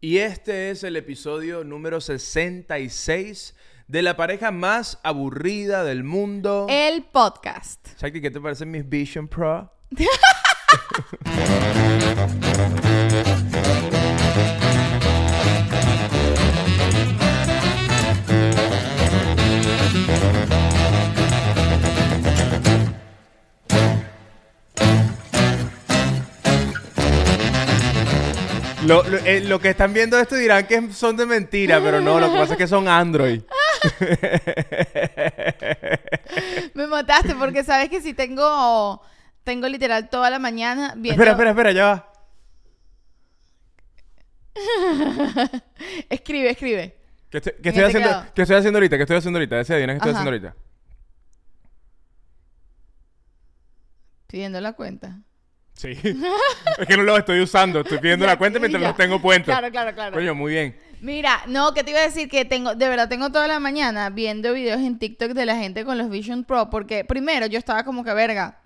Y este es el episodio número 66 de la pareja más aburrida del mundo. El podcast. Shakti, ¿qué te parece mis Vision Pro? Lo, lo- eh, lo que están viendo esto dirán que son de mentira, pero no, lo que pasa es que son Android. Me mataste porque sabes que si tengo tengo literal toda la mañana viendo Espera, espera, espera, ya va. Escribe, escribe. ¿Qué estoy, qué estoy haciendo. ¿Qué estoy haciendo ahorita? ¿Qué estoy haciendo ahorita? Ese adivina qué estoy Ajá. haciendo ahorita. Pidiendo la cuenta. Sí. es que no lo estoy usando. Estoy pidiendo la cuenta mientras los tengo puestos. Claro, claro, claro. Coño, muy bien. Mira, no, que te iba a decir que tengo, de verdad tengo toda la mañana viendo videos en TikTok de la gente con los Vision Pro, porque primero yo estaba como que verga,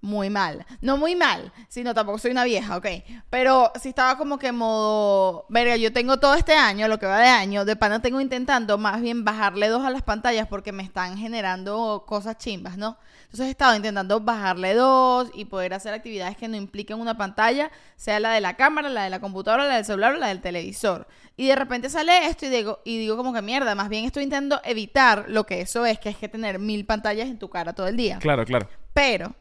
muy mal. No muy mal, sino tampoco soy una vieja, ok. Pero sí estaba como que modo, verga, yo tengo todo este año, lo que va de año, de pana tengo intentando más bien bajarle dos a las pantallas porque me están generando cosas chimbas, ¿no? Entonces he estado intentando bajarle dos y poder hacer actividades que no impliquen una pantalla, sea la de la cámara, la de la computadora, la del celular o la del televisor. Y de repente sale esto y digo, y digo como que mierda, más bien estoy intentando evitar lo que eso es, que es que tener mil pantallas en tu cara todo el día. Claro, claro. Pero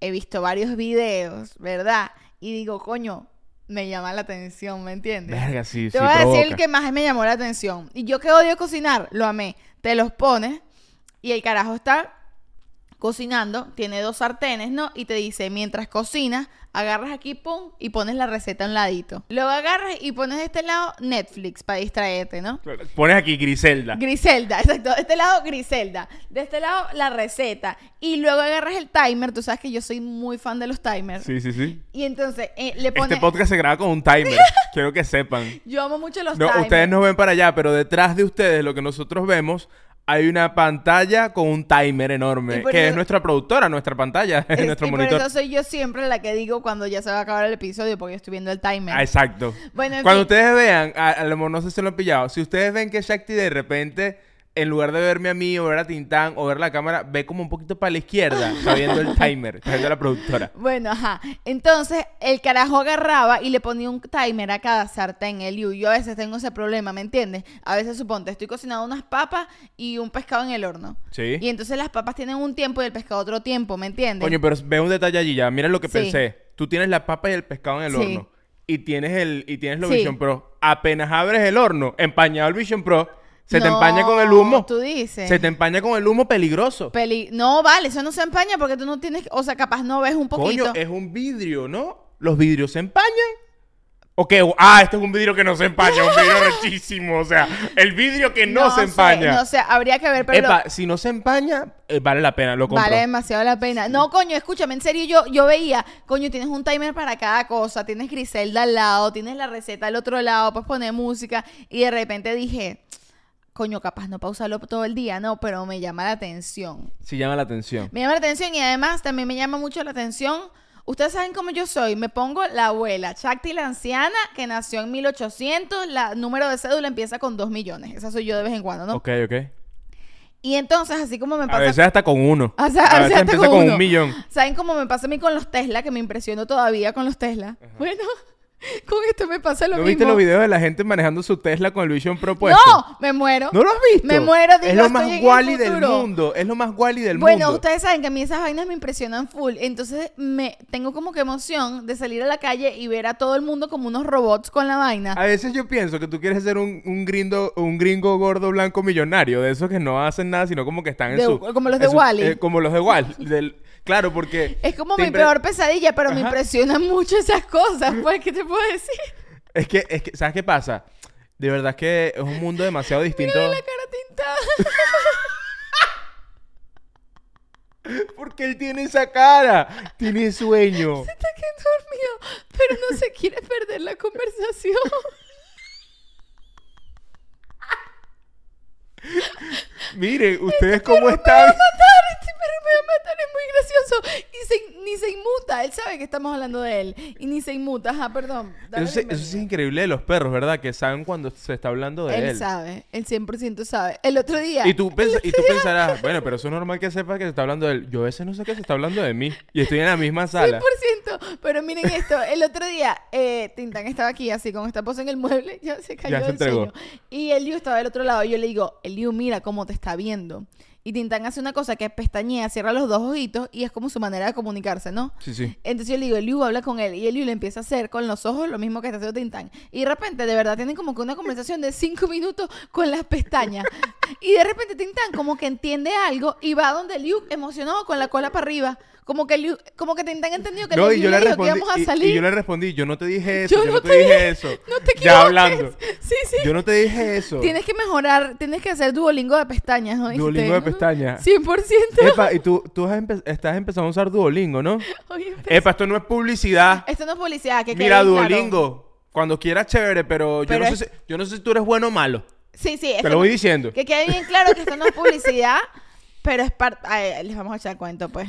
he visto varios videos, ¿verdad? Y digo, coño, me llama la atención, ¿me entiendes? Verga, sí, Te sí voy a decir el que más me llamó la atención. Y yo que odio cocinar, lo amé. Te los pones y el carajo está cocinando, tiene dos sartenes, ¿no? Y te dice, mientras cocinas, agarras aquí, pum, y pones la receta a un ladito. Luego agarras y pones de este lado Netflix para distraerte, ¿no? Claro. Pones aquí Griselda. Griselda, exacto. De este lado, Griselda. De este lado, la receta. Y luego agarras el timer. Tú sabes que yo soy muy fan de los timers. Sí, sí, sí. Y entonces eh, le pones... Este podcast se graba con un timer. Quiero que sepan. Yo amo mucho los No, timers. ustedes no ven para allá, pero detrás de ustedes, lo que nosotros vemos, hay una pantalla con un timer enorme, que eso- es nuestra productora, nuestra pantalla, es Es- nuestro y monitor. por eso soy yo siempre la que digo cuando ya se va a acabar el episodio porque yo estoy viendo el timer. Ah, exacto. Bueno, en Cuando fin. ustedes vean, a, a lo mejor no sé si lo han pillado, si ustedes ven que Shakti de repente, en lugar de verme a mí o ver a Tintán o ver la cámara, ve como un poquito para la izquierda, está viendo el timer, está viendo la productora. Bueno, ajá. Entonces, el carajo agarraba y le ponía un timer a cada sartén, el Yo a veces tengo ese problema, ¿me entiendes? A veces, suponte, estoy cocinando unas papas y un pescado en el horno. Sí. Y entonces las papas tienen un tiempo y el pescado otro tiempo, ¿me entiendes? Coño, pero ve un detalle allí ya, mira lo que Sí. pensé. Tú tienes la papa y el pescado en el Sí. horno. Y tienes el y tienes los Sí. Vision Pro. Apenas abres el horno, empañado el Vision Pro, se te empaña con el humo. Tú dices. Se te empaña con el humo peligroso. Peli- no, vale, eso no se empaña porque tú no tienes, o sea, capaz no ves un poquito. Coño, es un vidrio, ¿no? ¿Los vidrios se empañan? ¿O qué? Ah, este es un vidrio que no se empaña, un vidrio rechísimo. O sea, el vidrio que no, se sé, empaña. no sé, habría que ver, pero Epa, si no se empaña, eh, vale la pena, lo compro. vale demasiado la pena. No, coño, escúchame, en serio, yo, yo veía, coño, tienes un timer para cada cosa, tienes Griselda al lado, tienes la receta al otro lado, puedes poner música, y de repente dije, coño, capaz no pausarlo todo el día, no, pero me llama la atención. Sí llama la atención. Me llama la atención y además también me llama mucho la atención. Ustedes saben cómo yo soy. Me pongo la abuela, Chakti la anciana, que nació en 1800. La número de cédula empieza con 2 millones. Esa soy yo de vez en cuando, ¿no? Ok, ok. Y entonces, así como me A pasa. veces hasta con uno. O sea, a veces hasta con con uno. un millón. ¿Saben cómo me pasa a mí con los Tesla? Que me impresiono todavía con los Tesla. Bueno, con esto me pasa lo ¿No mismo. viste los videos de la gente manejando su Tesla con el Vision Pro puesto? ¡No! Me muero. ¿No lo has visto? Me muero, digo, Es lo más guali del mundo. Es lo más guali del Bueno, mundo. ustedes saben que a mí esas vainas me impresionan full. Entonces me tengo como que emoción de salir a la calle y ver a todo el mundo como unos robots con la vaina. A veces yo pienso que tú quieres ser un, un, gringo, un gringo gordo blanco millonario, de esos que no hacen nada, sino como que están en De- su... como los de su- Wall-E. eh, como los de Wall. claro, porque... Es como mi impre- peor pesadilla, pero me impresionan mucho esas cosas. Pues, ¿qué te puedo decir? Es que, es que, ¿sabes qué pasa? De verdad que es un mundo demasiado distinto. Mira la cara tintada. Porque él tiene esa cara. Tiene sueño. Está quedando dormido, pero no se quiere perder la conversación. Miren, ustedes cómo Me va a están. matar, este perro me va a matar, gracioso. Y se- ni se inmuta. Él sabe que estamos hablando de él. Y ni se inmuta. Ajá, perdón. Dale Eso, eso es increíble de los perros, ¿verdad? Que saben cuando se está hablando de Él, él. sabe. Él 100% sabe. El otro día. Y tú, pens- y tú pensarás, bueno, pero eso es normal que sepas que se está hablando de él. Yo a veces no sé que se está hablando de mí. Y estoy en la misma sala. 100%. Pero miren esto, el otro día eh, Tintán estaba aquí así con esta pose en el mueble, ya se cayó Ya se del entregó. sueño. Y Eliu estaba del otro lado y yo le digo, Eliu, mira cómo te está viendo. Y Tintán hace una cosa que pestañea, cierra los dos ojitos y es como su manera de comunicarse, ¿no? Sí, sí. Entonces yo le digo, Eliu habla con él y Eliu le empieza a hacer con los ojos lo mismo que está haciendo Tintán. Y de repente, de verdad, tienen como que una conversación de cinco minutos con las pestañas. y de repente Tintán como que entiende algo y va donde Eliu emocionado con la cola para arriba. Como que como que Tintán entendió que No, y yo le que íbamos a salir. Y, yo le respondí, yo no te dije eso, Yo yo, no te te dije eso. No te equivoques. Ya hablando. Sí, sí. Yo no te dije eso. Tienes que mejorar, tienes que hacer Duolingo de pestañas, ¿no? Duolingo de pestañas. 100%. Epa, y tú, tú has empe- estás empezando a usar Duolingo, ¿no? Oye, Epa, esto no es publicidad. Esto no es publicidad, que Mira, claro. Duolingo. Cuando quieras, chévere, pero, Pero yo, no es- sé si, yo no sé si tú eres bueno o malo. Sí, sí. Te lo voy diciendo. Que quede bien claro que esto no es publicidad, pero es parte... Les vamos a echar cuento, pues.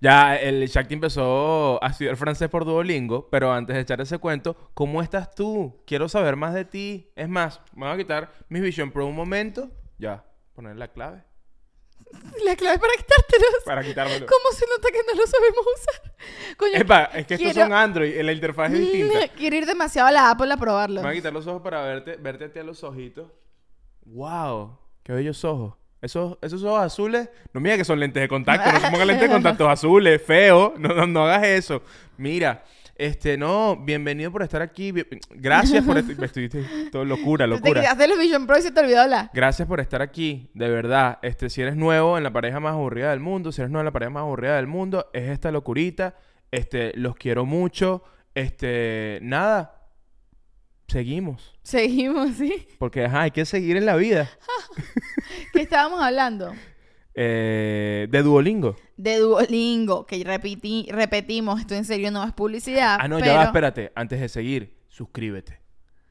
Ya el Shakti empezó a estudiar francés por Duolingo, pero antes de echar ese cuento, ¿cómo estás tú? Quiero saber más de ti. Es más, me voy a quitar mi Vision Pro un momento. Ya, poner la clave La clave para quitártelos. para quitármelo. ¿Cómo se nota que no lo sabemos usar? Coño, Epa, es que estos quiero- son Android, la interfaz es distinta. Quiero ir demasiado a la Apple a probarlo. Me voy a quitar los ojos para verte, verte a ti a los ojitos. ¡Wow! ¡Qué bellos ojos! Esos, esos ojos azules, no mira que son lentes de contacto, no se pongan lentes de contacto azules, feo, no, no, no hagas eso. Mira, este, no, bienvenido por estar aquí, gracias por estar, estoy- todo locura, te locura. quitaste los Vision Pro y se te olvidó hablar. Gracias por estar aquí, de verdad. Este, si eres nuevo en la pareja más aburrida del mundo, si eres nuevo en la pareja más aburrida del mundo, es esta locurita. Este, los quiero mucho. Este, nada. Seguimos. Seguimos, ¿sí? Porque ajá, hay que seguir en la vida. ¿Qué estábamos hablando? Eh, de Duolingo. De Duolingo, que repetí, repetimos, esto en serio no es publicidad. Ah, no, pero... ya va, espérate. Antes de seguir, suscríbete.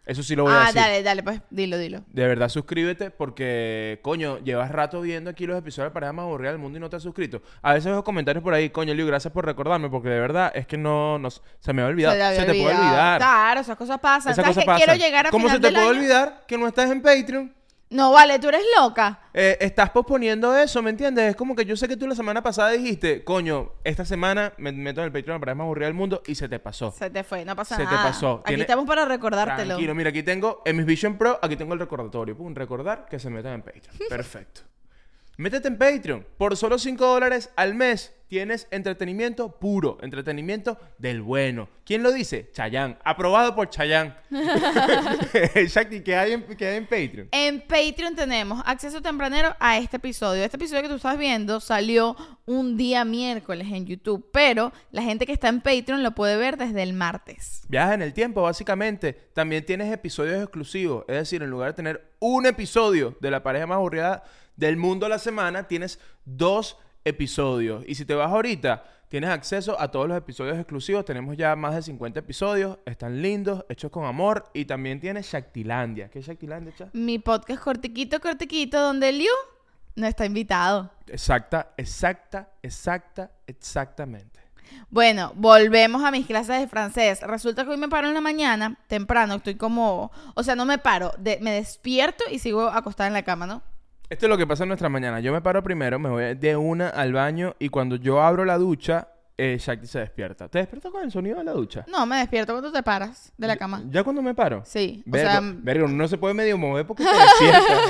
Eso sí lo voy a Ah, decir. dale, dale, pues dilo, dilo. De verdad, suscríbete porque, coño, llevas rato viendo aquí los episodios de Pareja Más Aburrida del Mundo y no te has suscrito. A veces veo comentarios por ahí, coño, Liu, gracias por recordarme porque de verdad es que no, no se me ha olvidado. Se, había te puede olvidar. Claro, esas cosas pasan. Esa ¿Sabes cosa que pasa. quiero llegar a ¿Cómo se te del puede año? olvidar que no estás en Patreon? No, vale, tú eres loca. Eh, estás posponiendo eso, ¿me entiendes? Es como que yo sé que tú la semana pasada dijiste, coño, esta semana me meto en el Patreon de Pareja Más Aburrida del Mundo y se te pasó. Se te fue, no pasa Se te nada. pasó. Aquí Tiene- estamos para recordártelo. Tranquilo, mira, aquí tengo en mis Vision Pro, aquí tengo el recordatorio. Pum, recordar que se metan en Patreon. Perfecto. Métete en Patreon. Por solo 5 dólares al mes tienes entretenimiento puro, entretenimiento del bueno. ¿Quién lo dice? Chayán. Aprobado por Chayán. Shakti, ¿qué hay, en, qué hay en Patreon? En Patreon tenemos acceso tempranero a este episodio. Este episodio que tú estás viendo salió un día miércoles en YouTube, pero la gente que está en Patreon lo puede ver desde el martes. Viaja en el tiempo, básicamente. También tienes episodios exclusivos. Es decir, en lugar de tener un episodio de la pareja más aburrida del mundo a la semana, tienes dos episodios. Y si te vas ahorita, tienes acceso a todos los episodios exclusivos. Tenemos ya más de 50 episodios. Están lindos, hechos con amor. Y también tienes Shaktilandia. ¿Qué es Shaktilandia, cha? Mi podcast cortiquito, cortiquito, donde Liu no está invitado. Exacta, exacta, exacta, exactamente. Bueno, volvemos a mis clases de francés. Resulta que hoy me paro en la mañana, temprano, estoy como... O sea, no me paro, de- me despierto y sigo acostada en la cama, ¿no? Esto es lo que pasa en nuestra mañana. Yo me paro primero, me voy de una al baño y cuando yo abro la ducha, eh, Shakti se despierta. ¿Te despiertas con el sonido de la ducha? No, me despierto cuando te paras de la cama. ¿Ya cuando me paro? Sí, o Verga, sea, verga, uno no se puede medio mover porque te despierta.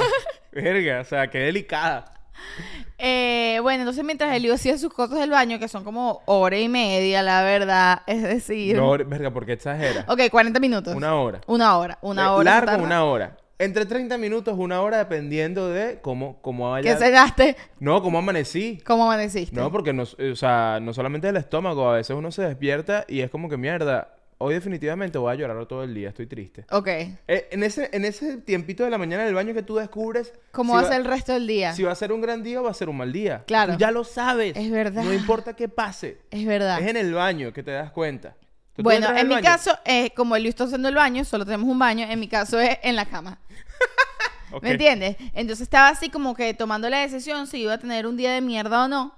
verga, o sea, qué delicada. Eh, bueno, entonces mientras Elio hacía sus cosas del baño, que son como hora y media, la verdad, es decir... No, verga, porque exagera. Ok, 40 minutos. Una hora. Una hora, una Eh, hora. Largo una hora. Entre 30 minutos, una hora, dependiendo de cómo, cómo Que vaya... se gaste. No, cómo amanecí. ¿Cómo amaneciste? No, porque no, o sea, no solamente el estómago, a veces uno se despierta y es como que mierda, hoy definitivamente voy a llorar todo el día, estoy triste. Ok. Eh, en, ese, en ese tiempito de la mañana del baño que tú descubres ¿Cómo si va a ser el resto del día? si va a ser un gran día o va a ser un mal día. Claro. Tú ya lo sabes. Es verdad. No importa qué pase. Es verdad. Es en el baño que te das cuenta. Tú- Bueno, en mi baño. caso, eh, como Luis está haciendo el baño, solo tenemos un baño, en mi caso es en la cama. ¿Me entiendes? Entonces estaba así como que tomando la decisión si iba a tener un día de mierda o no,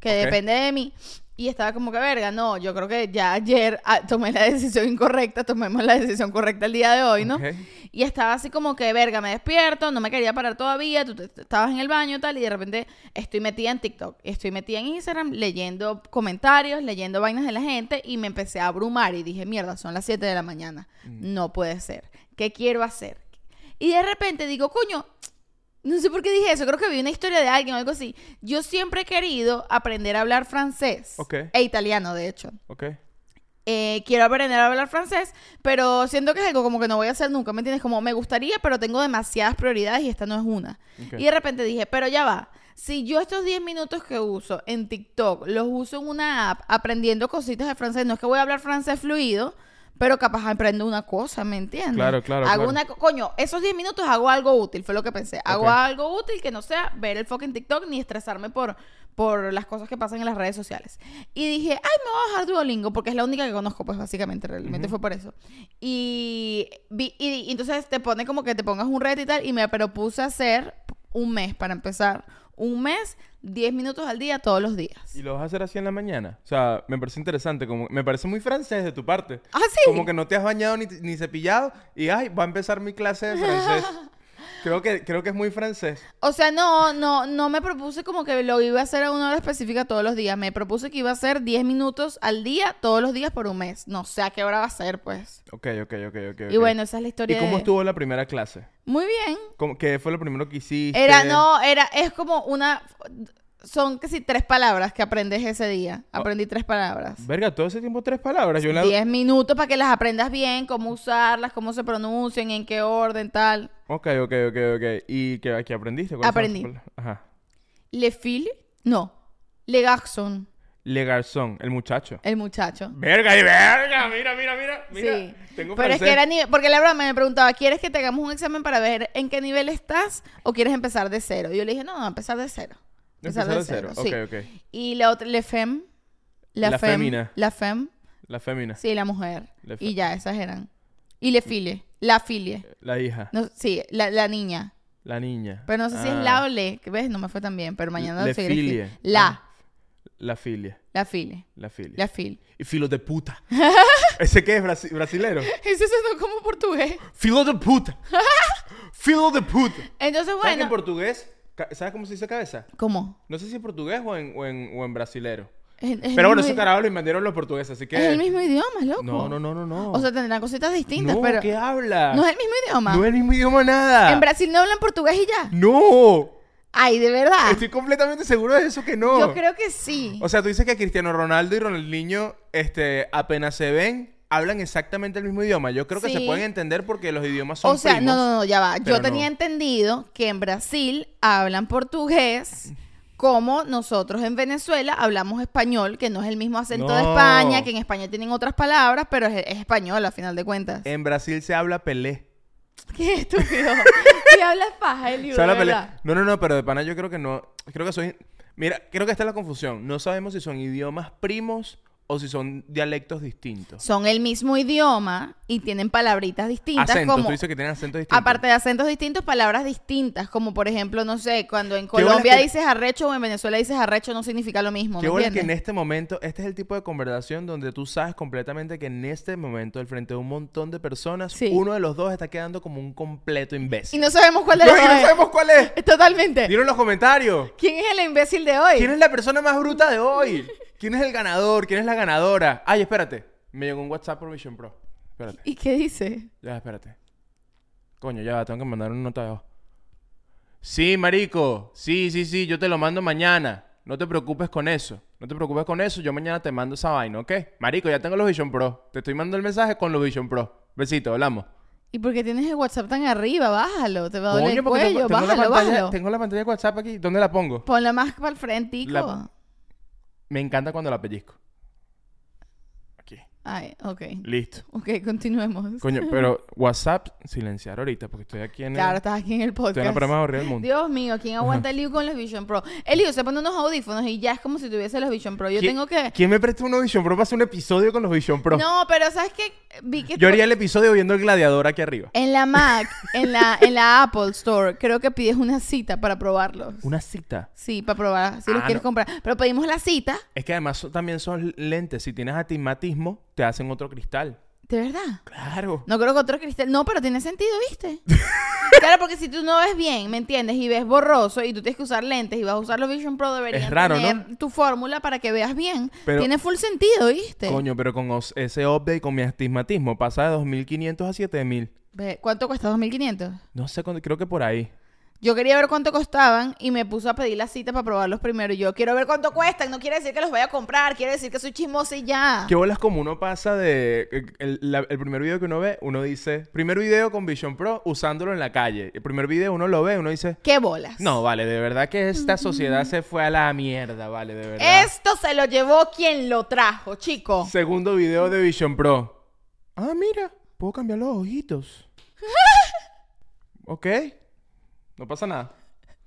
que depende de mí. Y estaba como que, verga, no, yo creo que ya ayer ah, tomé la decisión incorrecta, tomemos la decisión correcta el día de hoy, ¿no? Ok. Y estaba así como que, verga, me despierto, no me quería parar todavía, tú estabas en el baño y tal, y de repente estoy metida en TikTok, estoy metida en Instagram leyendo comentarios, leyendo vainas de la gente, y me empecé a abrumar y dije, mierda, son las 7 de la mañana, no puede ser, ¿qué quiero hacer? Y de repente digo, coño, no sé por qué dije eso, creo que vi una historia de alguien o algo así. Yo siempre he querido aprender a hablar francés Ok. e italiano, de hecho. Ok. Eh, quiero aprender a hablar francés, pero siento que es algo como que no voy a hacer nunca, ¿me entiendes? Como me gustaría, pero tengo demasiadas prioridades y esta no es una. Y de repente dije, pero ya va, si yo estos 10 minutos que uso en TikTok los uso en una app aprendiendo cositas de francés, no es que voy a hablar francés fluido, pero capaz aprendo una cosa, ¿me entiendes? Claro, claro, Hago claro. una, co- coño, esos 10 minutos hago algo útil, fue lo que pensé. Hago algo útil que no sea ver el fucking TikTok ni estresarme por, por las cosas que pasan en las redes sociales. Y dije, ay, me voy a bajar Duolingo porque es la única que conozco, pues básicamente, realmente fue por eso. Y, vi- y, y entonces te pone como que te pongas un reto y tal, y me propuse hacer un mes para empezar. Un mes, 10 minutos al día, todos los días. ¿Y lo vas a hacer así en la mañana? O sea, me parece interesante. Como, me parece muy francés de tu parte. Ah, sí. Como que no te has bañado ni, ni cepillado y, ay, va a empezar mi clase de francés. creo, que, creo que es muy francés. O sea, no, no, no me propuse como que lo iba a hacer a una hora específica todos los días. Me propuse que iba a hacer 10 minutos al día, todos los días por un mes. No sé a qué hora va a ser, pues. Ok, ok, ok, ok. Y bueno, esa es la ¿Y historia cómo de- estuvo la primera clase? Muy bien. ¿Cómo- ¿Qué fue lo primero que hiciste? Era, no, era, es como una... Son casi tres palabras que aprendes ese día. Aprendí tres palabras. Verga, todo ese tiempo tres palabras. Yo la... 10 minutos para que las aprendas bien, cómo usarlas, cómo se pronuncian, en qué orden, tal. Ok, ok, ok, ok. ¿Y qué, qué aprendiste? ¿Cuáles son Aprendí. Ajá. Le fille, no. Le garçon, Le Garzón, el muchacho. el muchacho. Verga y verga, mira, mira, mira. mira. Sí. Tengo Pero es que era nivel, porque la broma me preguntaba, ¿quieres que te hagamos un examen para ver en qué nivel estás o quieres empezar de cero? Y yo le dije, no, no, empezar de cero. Empezar de cero, sí. ok, ok. Y la otra, le femme, la, La femme, femina. la femme, La fémina. sí, la mujer. Y ya, esas eran. Y le file, la filie. La hija. No, sí, la, la niña. La niña. Pero no sé si es Ah, la o le, ves, no me fue tan bien, pero mañana Le seguiré filie. La, Ah. La filia. la file, La filia. la fil. Y filo de puta. ¿Ese qué es brasi- brasilero? Eso sonó como portugués. Filo de puta. Filo de puta. Entonces, ¿Sabes que en bueno. portugués? ¿Sabes cómo se dice cabeza? ¿Cómo? No sé si en portugués o en, o en, o en brasilero. Es- es el Pero bueno, ese carajo lo inventaron los portugueses, así que... Es el mismo idioma, loco. No, no, no, no, no. O sea, tendrán cositas distintas, no, pero. ¿qué habla? No es el mismo idioma. No es el mismo idioma nada. En Brasil no hablan portugués y ya. No. Ay, de verdad. Estoy completamente seguro de eso que no. Yo creo que sí. O sea, tú dices que Cristiano Ronaldo y Ronaldinho, este, apenas se ven, hablan exactamente el mismo idioma. Yo creo que se pueden entender porque los idiomas son O sea, primos. no, no, no, ya va. Yo tenía no. entendido que en Brasil hablan portugués como nosotros en Venezuela hablamos español, que no es el mismo acento de. España, que en España tienen otras palabras, pero es, es español a final de cuentas. En Brasil se habla pelé. Qué estúpido. Si hablas paja, Eliu, Se habla pelé. No, no, no, pero de pana yo creo que no. Creo que son. Mira, creo que esta es la confusión. No sabemos si son idiomas primos o si son dialectos distintos. Son el mismo idioma y tienen palabritas distintas Acentos, como tú dices que tienen acentos distintos. Aparte de acentos distintos, palabras distintas, como por ejemplo, no sé, cuando en Colombia que- dices arrecho o en Venezuela dices arrecho no significa lo mismo, Qué ¿me bueno que en este momento, este es el tipo de conversación donde tú sabes completamente que en este momento, al frente de un montón de personas, Sí. uno de los dos está quedando como un completo Y imbécil. no sabemos cuál de No, los y dos no es. sabemos cuál es. Totalmente. Dilo en los comentarios. ¿Quién es el imbécil de hoy? ¿Quién es la persona más bruta de hoy? ¿Quién es el ganador? ¿Quién es la ganadora? Ay, espérate. Me llegó un WhatsApp por Vision Pro. Espérate. ¿Y qué dice? Ya, espérate. Coño, ya, tengo que mandar una nota de voz. Sí, marico. Sí, sí, sí, yo te lo mando mañana. No te preocupes con eso. No te preocupes con eso. Yo mañana te mando esa vaina, ¿ok? Marico, ya tengo los Vision Pro. Te estoy mandando el mensaje con los Vision Pro. Besito, hablamos. ¿Y por qué tienes el WhatsApp tan arriba? Bájalo, te va a doler Coño, el porque cuello, tengo, tengo la bájalo, pantalla, bájalo. tengo la pantalla de WhatsApp aquí. ¿Dónde la pongo? Ponla más para el frente, La- Me encanta cuando la pellizco. Ay, ok. Listo. Ok, continuemos. Coño, pero WhatsApp silenciar ahorita porque estoy aquí en el... Claro, estás aquí en el Estoy en la podcast. prueba más horrible del mundo. Dios mío, ¿quién aguanta el lío con los Vision Pro? El lío se pone unos audífonos y ya es como si tuviese los Vision Pro. Yo ¿Quién- tengo que... ¿Quién me presta unos Vision Pro para hacer un episodio con los Vision Pro? No, pero ¿sabes qué? Vi que Yo haría el episodio viendo el gladiador aquí arriba. en la Mac, en la, en la Apple Store, creo que pides una cita para probarlos. Una cita. Sí, para probar, si los Ah, quieres no. comprar. Pero pedimos la cita, Es que además son- también son lentes. Si tienes astigmatismo, te hacen otro cristal. ¿de verdad? Claro. No creo que otro cristal. No, pero tiene sentido, ¿viste? claro, porque si tú no ves bien, ¿me entiendes? Y ves borroso y tú tienes que usar lentes y vas a usar los Vision Pro, deberías Es raro, tener tu fórmula para que veas bien. Pero- tiene full sentido, ¿viste? Coño, pero con ese update, con mi astigmatismo, pasa de 2500 a 7000. Ve, ¿Cuánto cuesta? ¿2.500? No sé, creo que por ahí. Yo quería ver cuánto costaban y me puse a pedir la cita para probarlos primero. Yo quiero ver cuánto cuestan. No quiere decir que los vaya a comprar. Quiere decir que soy chismosa y ya. ¿Qué bolas como uno pasa de... El, la- el primer video que uno ve, uno dice... Primer video con Vision Pro usándolo en la calle. El primer video uno lo ve, uno dice... ¿Qué bolas? No, vale, de verdad que esta sociedad se fue a la mierda, vale, de verdad. Esto se lo llevó quien lo trajo, chico. Segundo video de Vision Pro. Ah, mira, puedo cambiar los ojitos. ok, no pasa nada.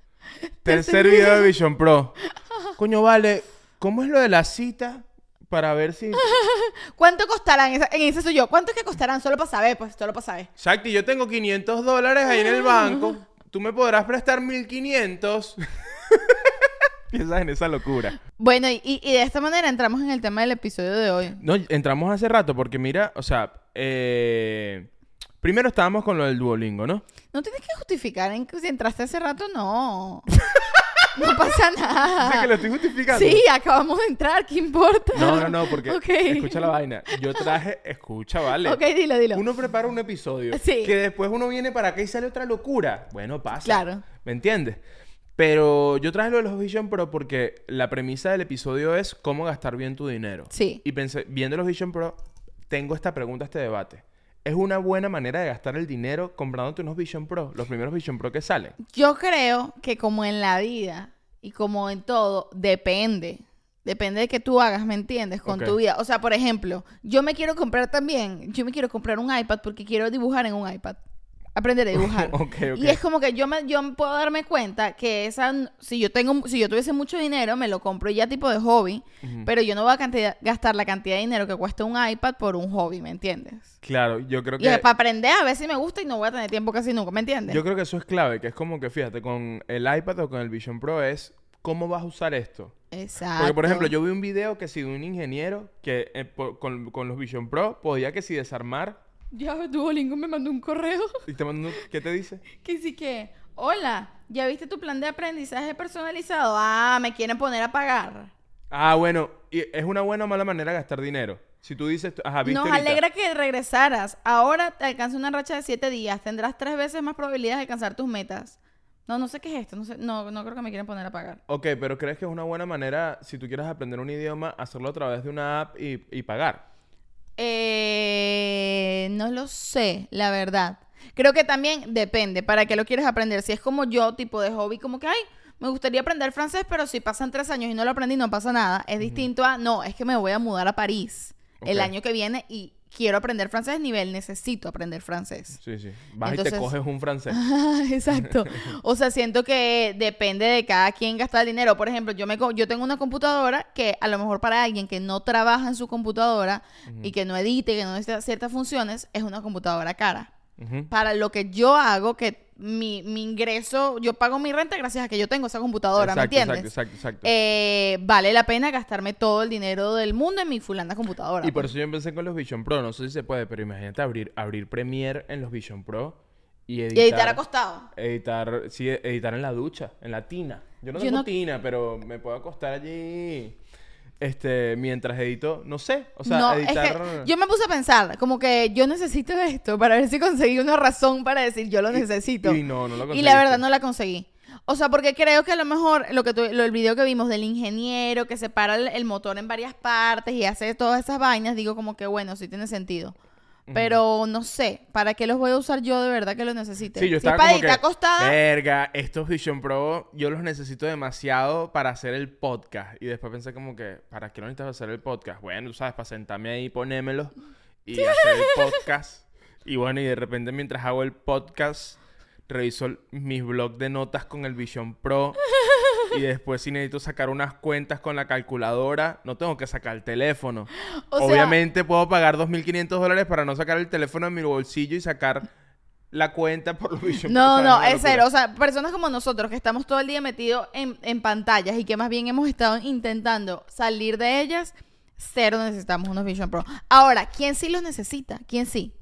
Tercer video de Vision Pro. Coño, vale, ¿cómo es lo de la cita? Para ver si... ¿Cuánto costarán? Esa- en ese soy yo. ¿Cuánto es que costarán? Solo para saber, pues, solo para saber. Shakti, yo tengo 500 dólares ahí en el banco. Tú me podrás prestar 1500. Piensas en esa locura. Bueno, y, y de esta manera entramos en el tema del episodio de hoy. No, entramos hace rato porque mira, o sea, eh, primero estábamos con lo del Duolingo, ¿no? No tienes que justificar en que si entraste hace rato, no. No pasa nada. Dice que lo estoy justificando. Sí, acabamos de entrar, ¿qué importa? No, no, no, porque escucha la vaina. Yo traje, escucha, vale. Ok, dilo, dilo. Uno prepara un episodio Sí. que después uno viene para acá y sale otra locura. Bueno, pasa. Claro. ¿Me entiendes? Pero yo traje lo de los Vision Pro porque la premisa del episodio es cómo gastar bien tu dinero. Sí. Y pensé, viendo los Vision Pro, tengo esta pregunta, este debate. ¿Es una buena manera de gastar el dinero comprándote unos Vision Pro? Los primeros Vision Pro que salen. Yo creo que como en la vida y como en todo, depende. Depende de que tú hagas, ¿me entiendes? Con tu vida. O sea, por ejemplo, yo me quiero comprar también, yo me quiero comprar un iPad porque quiero dibujar en un iPad. Aprender a dibujar. Y es como que yo me, yo puedo darme cuenta que esa, si yo tengo, si yo tuviese mucho dinero, me lo compro ya tipo de hobby, pero yo no voy a cantidad- gastar la cantidad de dinero que cuesta un iPad por un hobby, ¿me entiendes? Claro, yo creo Y que... es para aprender a ver si me gusta y no voy a tener tiempo casi nunca, ¿me entiendes? Yo creo que eso es clave, que es como que, fíjate, con el iPad o con el Vision Pro es cómo vas a usar esto. Exacto. Porque, por ejemplo, yo vi un video que si de un ingeniero que eh, con, con los Vision Pro podía que si desarmar Ya Duolingo me mandó un correo y te mandó, ¿qué te dice? que sí que, hola, ¿ya viste tu plan de aprendizaje personalizado? Ah, me quieren poner a pagar. Ah, bueno, y es una buena o mala manera de gastar dinero. Si tú dices, ajá, viste Nos ahorita? alegra que regresaras. Ahora te alcanza una racha de siete días. Tendrás tres veces más probabilidades de alcanzar tus metas. No, no sé qué es esto. No, sé, no, no creo que me quieran poner a pagar. Ok, pero ¿crees que es una buena manera, si tú quieres aprender un idioma, hacerlo a través de una app y, y pagar? Eh, no lo sé, la verdad. Creo que también depende para qué lo quieres aprender. Si es como yo, tipo de hobby, como que, ay, me gustaría aprender francés, pero si pasan tres años y no lo aprendí, no pasa nada. Es distinto a, no, es que me voy a mudar a París el año que viene y quiero aprender francés nivel, necesito aprender francés. Sí, sí. Vas y te coges un francés. Ah, Exacto. O sea, siento que depende de cada quien gastar el dinero. Por ejemplo, yo me yo tengo una computadora que a lo mejor para alguien que no trabaja en su computadora y que no edite, que no necesita ciertas funciones, es una computadora cara. Para lo que yo hago, que mi, mi ingreso, yo pago mi renta gracias a que yo tengo esa computadora, ¿me Exacto, entiendes? exacto, exacto, exacto. Eh, vale la pena gastarme todo el dinero del mundo en mi fulana computadora. Y por pues. eso yo empecé con los Vision Pro. No sé si se puede, pero imagínate abrir, abrir Premiere en los Vision Pro y editar. Y editar acostado. Editar, sí, editar en la ducha, en la tina. Yo no Yo tengo no- tina, pero me puedo acostar allí este, mientras edito, no sé, o sea, no, editar... es que yo me puse a pensar, como que yo necesito esto para ver si conseguí una razón para decir yo lo necesito. y no, no lo Y la verdad no la conseguí. O sea, porque creo que a lo mejor lo que tu- lo, el video que vimos del ingeniero que separa el, el motor en varias partes y hace todas esas vainas, digo como que bueno, sí tiene sentido. Pero no sé, ¿para qué los voy a usar yo de verdad que los necesite? Sí, yo si estaba es para como que, acostada, verga, estos Vision Pro yo los necesito demasiado para hacer el podcast. Y después pensé como que, ¿para qué lo necesitas hacer el podcast? Bueno, tú sabes, para sentarme ahí, ponérmelos y hacer el podcast. Y bueno, y de repente mientras hago el podcast, reviso mis blogs de notas con el Vision Pro. Y después si necesito sacar unas cuentas con la calculadora, no tengo que sacar el teléfono. O sea- Obviamente puedo pagar 2.500 dólares para no sacar el teléfono de mi bolsillo y sacar la cuenta por los Vision Pro. No, no, es cero. O sea, personas como nosotros que estamos todo el día metidos en, en pantallas y que más bien hemos estado intentando salir de ellas, cero necesitamos unos Vision Pro. Ahora, ¿quién sí los necesita? ¿Quién sí?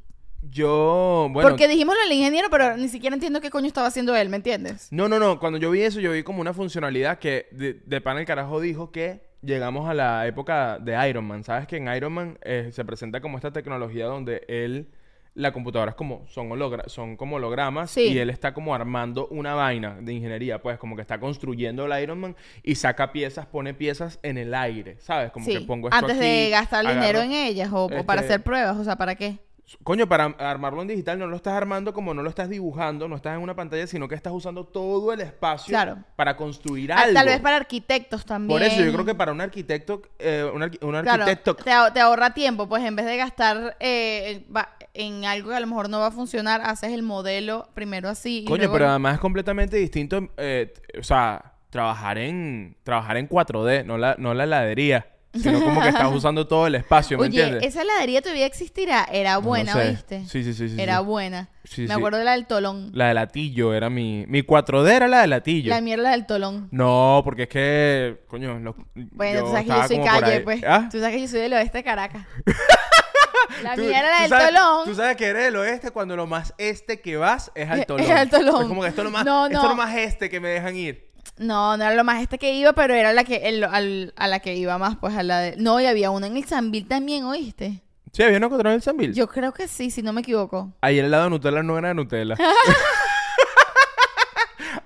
Yo, bueno... Porque dijimos lo del ingeniero, pero ni siquiera entiendo qué coño estaba haciendo él, ¿me entiendes? No, no, no. Cuando yo vi eso, yo vi como una funcionalidad que de, de pan el carajo dijo que llegamos a la época de Iron Man. ¿Sabes? Que en Iron Man eh, se presenta como esta tecnología donde él... La computadora es como, son, hologra- son como hologramas Sí. y él está como armando una vaina de ingeniería, pues como que está construyendo el Iron Man y saca piezas, pone piezas en el aire, ¿sabes? Como que pongo esto antes aquí, de gastar dinero en ellas o, o para este- hacer pruebas, o sea, ¿para qué? Coño, para armarlo en digital no lo estás armando como no lo estás dibujando, no estás en una pantalla, sino que estás usando todo el espacio Claro. para construir Ah, algo. Tal vez para arquitectos también. Por eso yo creo que para un arquitecto, eh, un, arqui- un Claro, arquitecto... te, ahor- te ahorra tiempo, pues en vez de gastar eh, en algo que a lo mejor no va a funcionar, haces el modelo primero así. y Coño, luego- pero además es completamente distinto, eh, o sea, trabajar en trabajar en 4D, no la, no la heladería, sino como que estás usando todo el espacio, ¿me Oye, entiendes? esa heladería todavía existirá. Era No buena, sé. ¿viste? Sí, sí, sí, sí, Era sí. buena. Sí, Me sí. acuerdo de la del tolón. La de latillo era mi... Mi 4D era la de latillo. La mierda del tolón. No, porque es que, coño, los- Bueno, tú sabes que yo soy calle, pues. ¿Ah? Tú sabes que yo soy del oeste de Caracas. la mierda del sabes- tolón. Tú sabes que eres del oeste cuando lo más este que vas es al tolón. es al tolón. Es como que esto es lo más, No, esto es no. lo más este que me dejan ir. No, no era lo más este que iba, pero era la que el- al- a la que iba más, pues a la de... No, y había una en el Sambil también, ¿oíste? Sí, había una contra el Sanville. Yo creo que sí, si no me equivoco. Ahí el helado de Nutella no era de Nutella.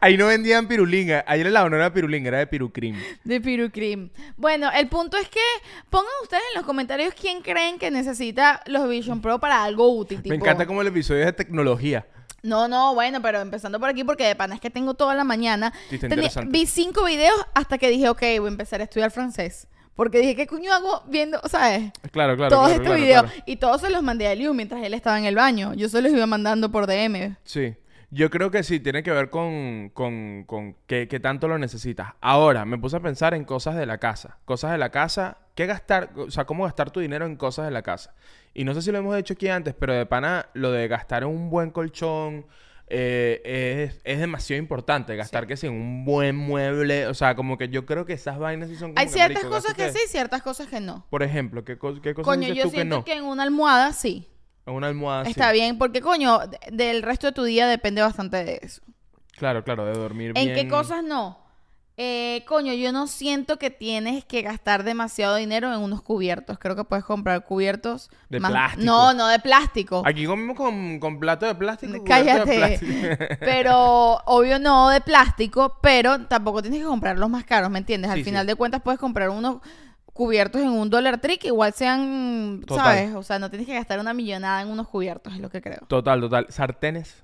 Ahí no vendían pirulinga. Ahí el helado no era pirulinga, era de pirucrim. De Pirucrim. Bueno, el punto es que pongan ustedes en los comentarios quién creen que necesita los Vision Pro para algo útil. Me tipo- encanta como el episodio es de tecnología. No, no, bueno, pero empezando por aquí porque de pana es que tengo toda la mañana. Sí, Tenía- vi cinco videos hasta que dije, ok, voy a empezar a estudiar francés. Porque dije, ¿qué coño hago viendo, sabes? Claro, claro. todos claro, estos claro, videos. claro. Y todos se los mandé a Liu mientras él estaba en el baño. Yo se los iba mandando por DM. Sí. Yo creo que sí, tiene que ver con, con, con qué, qué tanto lo necesitas. Ahora, me puse a pensar en cosas de la casa. Cosas de la casa, ¿qué gastar? O sea, cómo gastar tu dinero en cosas de la casa. Y no sé si lo hemos hecho aquí antes, pero de pana, lo de gastar en un buen colchón eh, es, es demasiado importante. Gastar que sí en un buen mueble. O sea, como que yo creo que esas vainas sí son como Hay que, ciertas marico, cosas que sí, ciertas cosas que no. Por ejemplo, ¿qué, cos- qué cosas Coño, dices yo tú que siento no? que en una almohada sí. En una almohada sí. Está bien, porque coño, de- del resto de tu día depende bastante de eso. Claro, claro, de dormir ¿En bien. qué cosas no? Eh, coño, yo no siento que tienes que gastar demasiado dinero en unos cubiertos. Creo que puedes comprar cubiertos De más- plástico. No, no de plástico. Aquí comimos con, con plato de plástico. cubierto de Cállate. plástico. Pero obvio no de plástico, pero tampoco tienes que comprar los más caros, ¿me entiendes? Al Sí, final sí. de cuentas puedes comprar unos cubiertos en un dólar trick, igual sean, Total. ¿sabes? O sea, no tienes que gastar una millonada en unos cubiertos, es lo que creo. Total, total. Sartenes.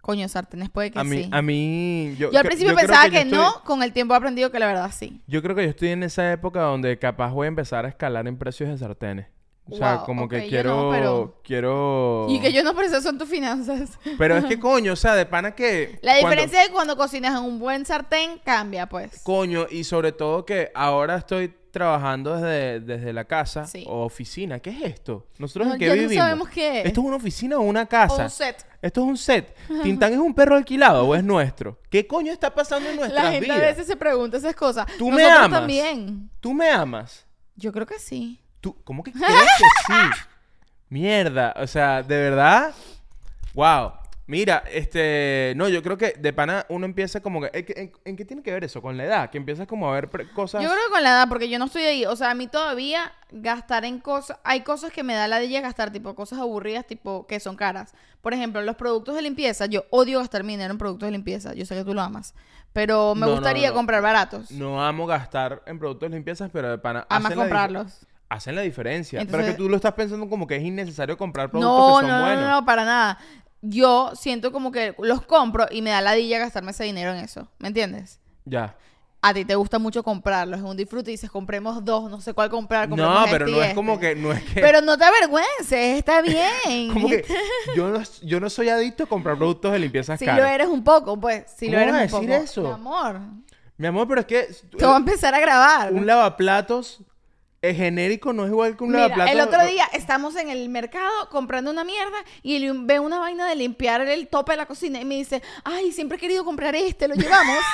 Coño, sartenes puede que A mí, sí. a mí... Yo, Yo al principio yo pensaba yo que, estoy- no, con el tiempo he aprendido que la verdad sí. Yo creo que yo estoy en esa época donde capaz voy a empezar a escalar en precios de sartenes. O sea, Wow, como que quiero... no, pero- Quiero... Y que yo no, pero esas son tus finanzas. Pero es que coño, o sea, de pana que... La cuando- diferencia de cuando cocinas en un buen sartén cambia, pues. Coño, y sobre todo que ahora estoy trabajando desde, desde la casa Sí. o oficina. ¿Qué es esto? ¿Nosotros No, en qué ya no vivimos? sabemos qué es. ¿Esto es una oficina o una casa? O un set. ¿Esto es un set? ¿Tintán es un perro alquilado o es nuestro? ¿Qué coño está pasando en nuestras La gente vidas? a veces se pregunta esas cosas. ¿Tú me Nosotros amas? también. ¿Tú me amas? Yo creo que sí. ¿Tú, ¿Cómo que crees que sí? Mierda, o sea, de verdad. Wow. Mira, este, no, yo creo que de pana uno empieza como que, ¿en, qué- en- qué tiene que ver eso? Con la edad, que empiezas como a ver cosas. Yo creo que con la edad, porque yo no estoy ahí. O sea, a mí todavía gastar en cosas. Hay cosas que me da la de ella gastar, tipo cosas aburridas, tipo que son caras. Por ejemplo, los productos de limpieza. Yo odio gastar mi dinero en productos de limpieza. Yo sé que tú lo amas. Pero me No, gustaría no. comprar baratos. No amo gastar en productos de limpiezas, pero de pana. Amas comprarlos. hacen la diferencia. pero Entonces- es que tú lo estás pensando como que es innecesario comprar productos No, que son no, no, buenos. no, no, para nada. Yo siento como que los compro y me da ladilla gastarme ese dinero en eso. ¿Me entiendes? Ya. A ti te gusta mucho comprarlos, es un disfrute y dices, compremos dos, no sé cuál comprar. No, este pero y no es este". como que, no es que. Pero no te avergüences, está bien. como que yo no, yo no soy adicto a comprar productos de limpieza Si caros. lo eres un poco, pues. Si lo ¿Cómo eres vas a un decir poco. eso? Mi amor. Mi amor, pero es que Te voy a empezar a grabar. un lavaplatos es genérico, no es igual que un Mira, lavaplatos. el otro día estamos en el mercado comprando una mierda y él ve una vaina de limpiar el tope de la cocina y me dice, ay, siempre he querido comprar este, lo llevamos.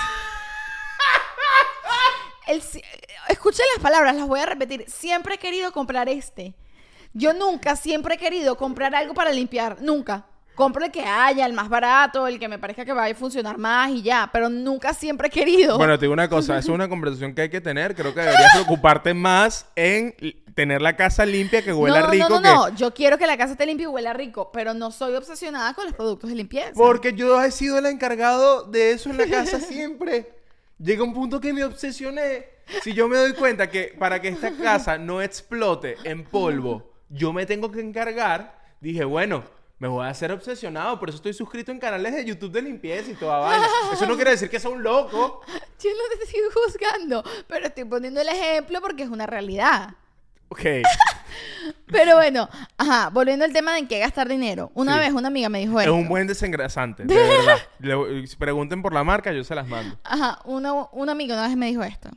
Si- escuchen las palabras, las voy a repetir. Siempre he querido comprar este. Yo nunca, siempre he querido comprar algo para limpiar. Nunca. Compro el que haya, el más barato, el que me parezca que vaya a funcionar más y ya. Pero nunca siempre he querido. Bueno, te digo una cosa, eso es una conversación que hay que tener. Creo que deberías preocuparte más en tener la casa limpia, que huela no, rico. no, no, que... no. Yo quiero que la casa esté limpia y huela rico, pero no soy obsesionada con los productos de limpieza. Porque yo he sido el encargado de eso en la casa siempre. Llega un punto que me obsesioné. Si yo me doy cuenta que para que esta casa no explote en polvo, yo me tengo que encargar, dije, bueno, me voy a hacer obsesionado. Por eso estoy suscrito en canales de YouTube de limpieza y toda vaina. Eso no quiere decir que sea un loco. Yo no te estoy juzgando, pero estoy poniendo el ejemplo porque es una realidad. Ok. Pero bueno, ajá, volviendo al tema de en qué gastar dinero. Una Sí. vez una amiga me dijo Es esto. un buen desengrasante, de verdad. Le- pregunten por la marca, yo se las mando. Ajá, una, una amiga una vez me dijo esto.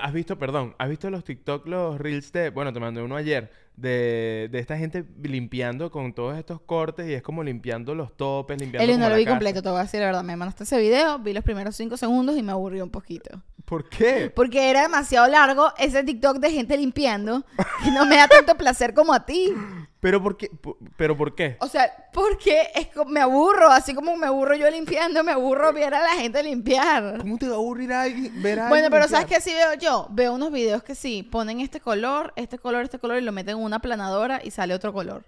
¿Has visto, perdón, has visto los TikTok, los reels de, bueno, te mandé uno ayer, de, de esta gente limpiando con todos estos cortes y es como limpiando los topes, limpiando como no lo vi casa. completo, te voy a decir la verdad. Me mandaste ese video, vi los primeros cinco segundos y me aburrió un poquito. ¿Por qué? Porque era demasiado largo ese TikTok de gente limpiando y no me da tanto placer como a ti. ¿Pero por qué? ¿Pero por qué? O sea, porque es me aburro, así como me aburro yo limpiando, me aburro ver a la gente limpiar. ¿Cómo te va a aburrir a alguien, ver a Bueno, alguien pero limpiar? ¿sabes qué sí veo yo? Veo unos videos que sí, ponen este color, este color, este color y lo meten en una planadora y sale otro color.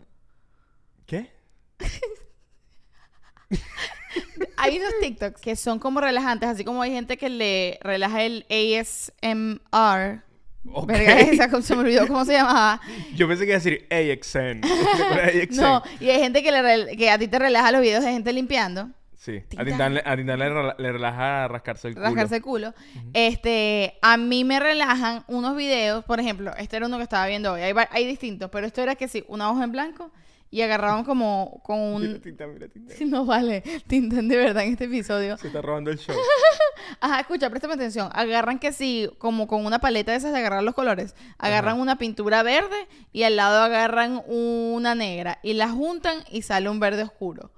¿Qué? Hay unos TikToks que son como relajantes, así como hay gente que le relaja el ASMR. Verga, esa, se me olvidó cómo se llamaba. Yo pensé que iba a decir AXN. AXN. No, y hay gente que, le que a ti te relaja los videos de gente limpiando. Sí, a Tintán, le- a Tintán le, rela- le relaja rascarse el culo. rascarse el culo. Este, a mí me relajan unos videos, por ejemplo, este era uno que estaba viendo hoy, hay, distintos, pero esto era que sí, una hoja en blanco y agarraban como con Mira un... Tintán, mira Tintán. No vale, Tintán de verdad en este episodio. Se está robando el show. Ajá, escucha, préstame atención. Agarran que sí, como con una paleta de esas de agarrar los colores. Agarran Ajá. una pintura verde y al lado agarran una negra. Y la juntan y sale un verde oscuro.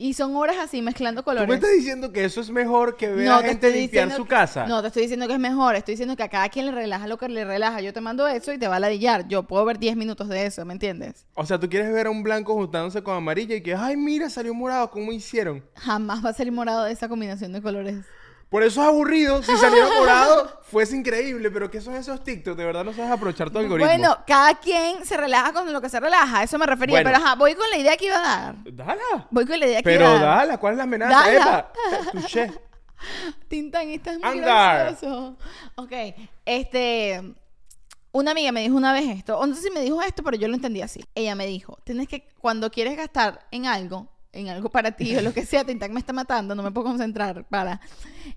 Y son horas así mezclando ¿Tú me colores. estás diciendo que eso es mejor que ver No, a te gente limpiar su que- casa? No, te estoy diciendo que es mejor. Estoy diciendo que a cada quien le relaja lo que le relaja. Yo te mando eso y te va a ladillar. Yo puedo ver 10 minutos de eso, ¿me entiendes? O sea, tú quieres ver a un blanco juntándose con amarilla y que, ay, mira, salió morado, ¿cómo hicieron? Jamás va a salir morado de esa combinación de colores. Por eso es aburrido. Si saliera morado, fuese increíble. Pero ¿qué son esos TikTok? De verdad no sabes aprovechar tu algoritmo. Bueno, cada quien se relaja con lo que se relaja. Eso me refería. Bueno. Pero ajá, voy con la idea que iba a dar. Dala. Voy con la idea que Pero iba a dar. dala, ¿cuál es la amenaza? Dala. Epa, touché. Tintán, estás muy Andar. gracioso. Ok, este... Una amiga me dijo una vez esto, o no sé si me dijo esto, pero yo lo entendí así. Ella me dijo, tienes que, cuando quieres gastar en algo, en algo para ti o lo que sea, Tintán me está matando, no me puedo concentrar, para.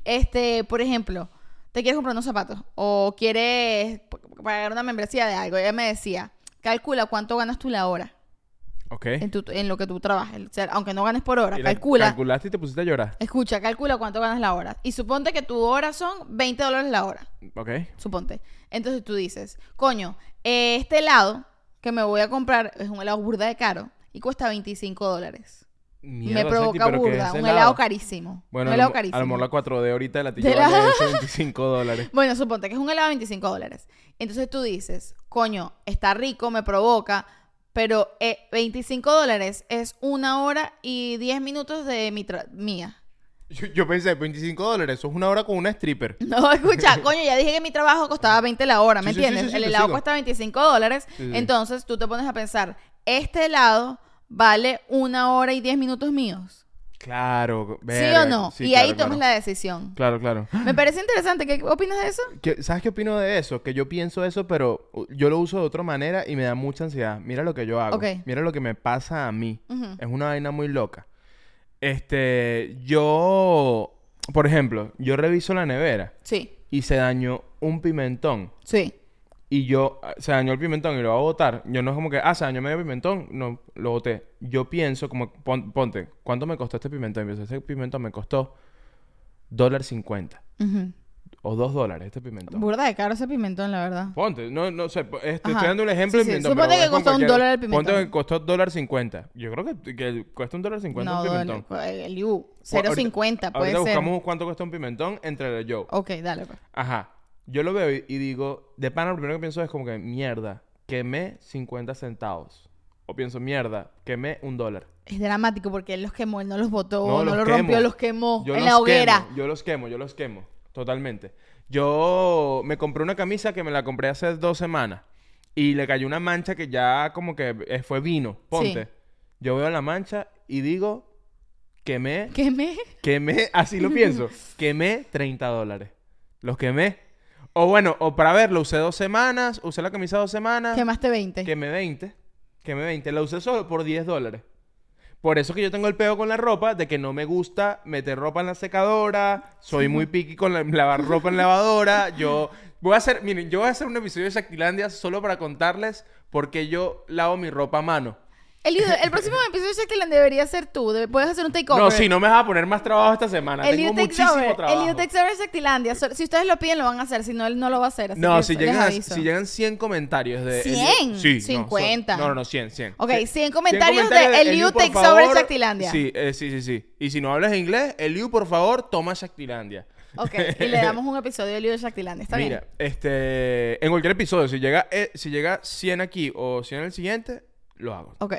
Este, por ejemplo, te quieres comprar unos zapatos o quieres pagar una membresía de algo. Ella me decía, calcula cuánto ganas tú la hora Ok. en, tu- en lo que tú trabajas. O sea, aunque no ganes por hora, Y la- calcula. Calculaste y te pusiste a llorar. Escucha, calcula cuánto ganas la hora. Y suponte que tu hora son 20 dólares la hora. Ok. Suponte. Entonces tú dices, coño, este helado que me voy a comprar es un helado burda de caro y cuesta 25 dólares. Me provoca ¿pero qué es burda. Un helado carísimo. Bueno, un helado carísimo. a lo mejor la 4D ahorita de la De tía vale 25 dólares. Bueno, suponte que es un helado de 25 dólares. Entonces tú dices, coño, está rico, me provoca, pero eh, 25 dólares es una hora y 10 minutos de mi mía. Yo, yo pensé, 25 dólares, eso es una hora con una stripper. No, escucha, coño, ya dije que mi trabajo costaba 20 la hora, ¿me Sí, entiendes? sí, sí, El helado cuesta 25 dólares, entonces tú te pones a pensar, este helado vale una hora y 10 minutos míos. Claro. ¿Sí o no? sí, y claro, ahí tomas claro. la decisión. Claro, claro. Me parece interesante. ¿Qué opinas de eso? ¿Qué- ¿Sabes qué opino de eso? Que yo pienso eso, pero yo lo uso de otra manera y me da mucha ansiedad. Mira lo que yo hago. Mira lo que me pasa a mí. Es una vaina muy loca. Este, yo, por ejemplo, yo reviso la nevera Sí, y se dañó un pimentón. sí. Y yo, ah, se dañó el pimentón y lo voy a botar. Yo no es como que, ah, se dañó medio pimentón. No, lo boté. Yo pienso como, pon- ponte, ¿cuánto me costó este pimentón? Y pienso, este pimentón me costó dólar cincuenta. O dos dólares este pimentón. Burda de caro ese pimentón, la verdad. Ponte, no, no sé, este, estoy dando un ejemplo Sí, pimentón, Suponte que costó un dólar el pimentón. Ponte que costó dólar cincuenta. Yo creo que, que cuesta un dólar cincuenta No, un pimentón. dale, el U. O- ahorita- 0.50 puede ahorita ser. buscamos cuánto cuesta un pimentón entre el yo. Ok, dale. pues. Ajá. Yo lo veo y, digo, de pana lo primero que pienso es como que, mierda, quemé 50 centavos. O pienso, mierda, quemé un dólar. Es dramático porque él los quemó, él no los botó, No, no, los rompió, los quemó Yo en los la hoguera. quemo, yo los quemo, yo los quemo. Totalmente. Yo me compré una camisa que me la compré hace dos semanas. Y le cayó una mancha que ya como que eh, fue vino. Ponte. Sí. Yo veo la mancha y digo, quemé, ¿Quemé? quemé, así lo pienso. Quemé 30 dólares. Los quemé. O bueno, o para verlo, usé dos semanas, usé la camisa dos semanas. Quemaste 20. Quemé 20. Quemé 20. La usé solo por 10 dólares. Por eso que yo tengo el peo con la ropa, de que no me gusta meter ropa en la secadora, soy muy piqui con la- lavar ropa en lavadora, yo voy a hacer, miren, yo voy a hacer un episodio de Shaktilandia solo para contarles por qué yo lavo mi ropa a mano. El, el próximo episodio de Shaktiland debería ser tú. de- puedes hacer un takeover. No, si no me vas a poner más trabajo esta semana, El tengo muchísimo Over. trabajo. El Liu Takes Over de Shaktilandia. So- Si ustedes lo piden, lo van a hacer. Si no, él no lo va a hacer. así No, que si les llegan, aviso. si llegan 100 comentarios de... el- ¿100? sí, no, 50. son- No, no, no, 100, 100. Ok, Cien- 100 comentarios de comentarios El Liu por takes over favor. Shaktilandia. Sí, eh, sí, sí, sí. Y si no hablas inglés, Eliu, por favor, toma Shaktilandia. Ok, y le damos un episodio de Liu de Shaktilandia. Está Mira, bien. este... En cualquier episodio, si llega, eh, si llega 100 aquí o 100 en el siguiente, lo hago. Ok.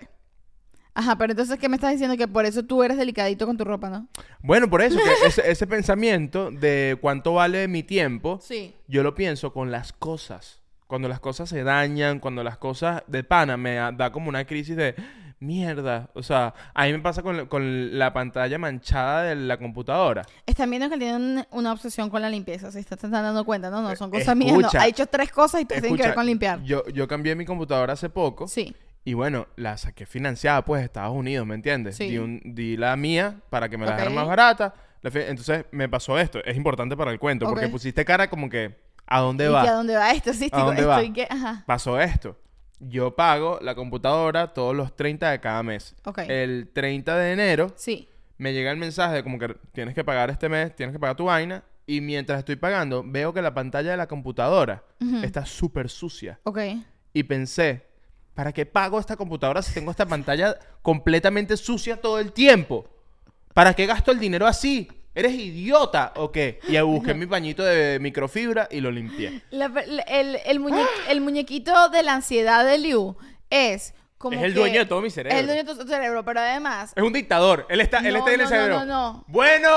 Ajá, pero entonces, ¿qué me estás diciendo? Que por eso tú eres delicadito con tu ropa, ¿no? Bueno, por eso, que ese, ese pensamiento de cuánto vale mi tiempo, Sí. yo lo pienso con las cosas. Cuando las cosas se dañan, cuando las cosas de pana me da, como una crisis de mierda. O sea, a mí me pasa con, con la pantalla manchada de la computadora. Están viendo que él tiene un- una obsesión con la limpieza. Se están dando cuenta, ¿no? No, son cosas mías. No. escucha. Ha hecho tres cosas y todas tienen que ver Escucha, con limpiar. Yo, yo cambié mi computadora hace poco. Sí. Y bueno, la saqué financiada, pues, de Estados Unidos, ¿me entiendes? Sí. Di, un- di la mía para que me la dejaran Ok. más barata. Entonces, me pasó esto. Es importante para el cuento, porque pusiste cara como que, ¿a dónde ¿Y va? que a dónde va esto? Sí, ¿A dónde estoy va? que... Ajá. Pasó esto. Yo pago la computadora todos los 30 de cada mes. Ok. El 30 de enero Sí. me llega el mensaje de como que tienes que pagar este mes, tienes que pagar tu vaina. Y mientras estoy pagando, veo que la pantalla de la computadora está súper sucia. Ok. Y pensé, ¿para qué pago esta computadora si tengo esta pantalla completamente sucia todo el tiempo? ¿Para qué gasto el dinero así? ¿Eres idiota o qué? Y busqué mi pañito de microfibra y lo limpié. La- la- el, el, muñe- el muñequito de la ansiedad de Liu es como Es el que- dueño de todo mi cerebro. Es el dueño de tu cerebro, pero además... Es un dictador. Él está, él No, está en no, el no, cerebro. no, no. Bueno,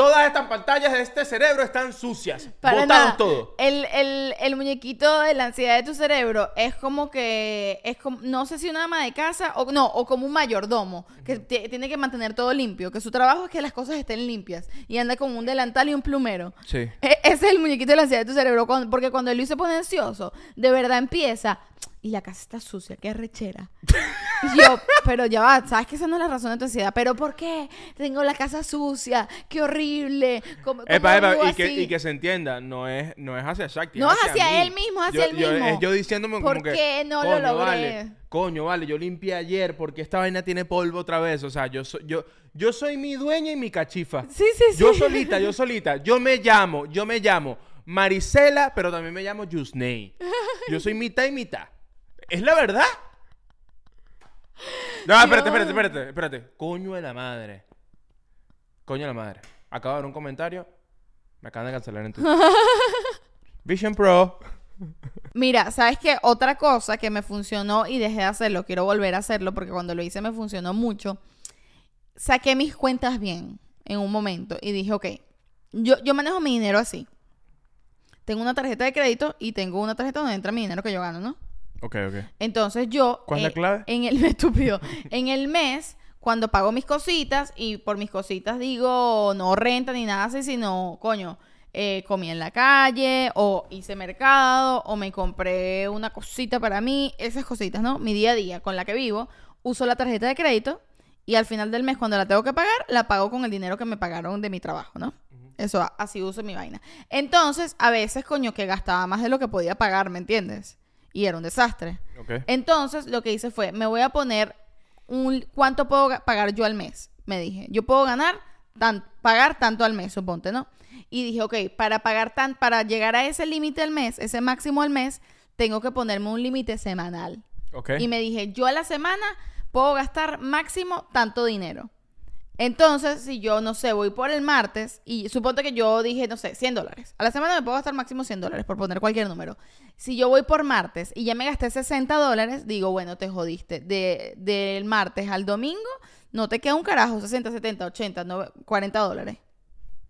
todas estas pantallas de este cerebro están sucias. Para nada. todo. El, el, el muñequito de la ansiedad de tu cerebro es como que es como, no sé si una ama de casa o no, o como un mayordomo que ti- tiene que mantener todo limpio, que su trabajo es que las cosas estén limpias y anda con un delantal y un plumero. Sí. E- Ese es el muñequito de la ansiedad de tu cerebro, cuando- porque cuando Luis se pone ansioso, de verdad empieza, y la casa está sucia, qué rechera. Yo, pero ya va, sabes que esa no es la razón de tu ansiedad, pero ¿por qué? Tengo la casa sucia, qué horrible. ¿Cómo, cómo Epa, epa, vivo y, que, y que se entienda, no es, no es hacia Shakti. No es hacia él mismo, hacia Yo- él yo- mismo. es yo diciéndome ¿Por como que. qué no lo "Coño, logré?" Vale, coño, vale, yo limpié ayer porque esta vaina tiene polvo otra vez. O sea, yo soy, yo, yo soy mi dueña y mi cachifa. Sí, sí, sí. Yo solita, yo solita. Yo me llamo, yo me llamo Marisela, pero también me llamo Yusney. Yo soy mitad y mitad. ¿Es la verdad? No, espérate, espérate, espérate, espérate. Coño de la madre. Coño de la madre. Acabo de ver un comentario. Me acaban de cancelar en Twitter. Vision Pro. Mira, ¿sabes qué? Otra cosa que me funcionó y dejé de hacerlo, quiero volver a hacerlo porque cuando lo hice me funcionó mucho. Saqué mis cuentas bien en un momento y dije, ok, yo, yo manejo mi dinero así. Tengo una tarjeta de crédito y tengo una tarjeta donde entra mi dinero que yo gano, ¿no? Ok, ok. Entonces yo... ¿Cuál es la eh, clave? En el estúpido. en el mes, cuando pago mis cositas y por mis cositas digo no renta ni nada así, sino, coño, eh, comí en la calle o hice mercado o me compré una cosita para mí, esas cositas, ¿no? Mi día a día con la que vivo, uso la tarjeta de crédito y al final del mes cuando la tengo que pagar, la pago con el dinero que me pagaron de mi trabajo, ¿no? Eso, así uso mi vaina. Entonces, a veces, coño, que gastaba más de lo que podía pagar, ¿me entiendes? Y era un desastre. Entonces, lo que hice fue, me voy a poner un cuánto puedo ga- pagar yo al mes. Me dije, yo puedo ganar tan, pagar tanto al mes, suponte, ¿no? Y dije, ok, para pagar tan, para llegar a ese límite al mes, ese máximo al mes, tengo que ponerme un límite semanal. Y me dije, yo a la semana puedo gastar máximo tanto dinero. Entonces, si yo, no sé, voy por el martes y suponte que yo dije, no sé, 100 dólares. A la semana me puedo gastar máximo 100 dólares, por poner cualquier número. Si yo voy por martes y ya me gasté 60 dólares, digo, bueno, te jodiste. De, del martes al domingo, no te queda un carajo, 60, 70, 80, nove- 40 dólares.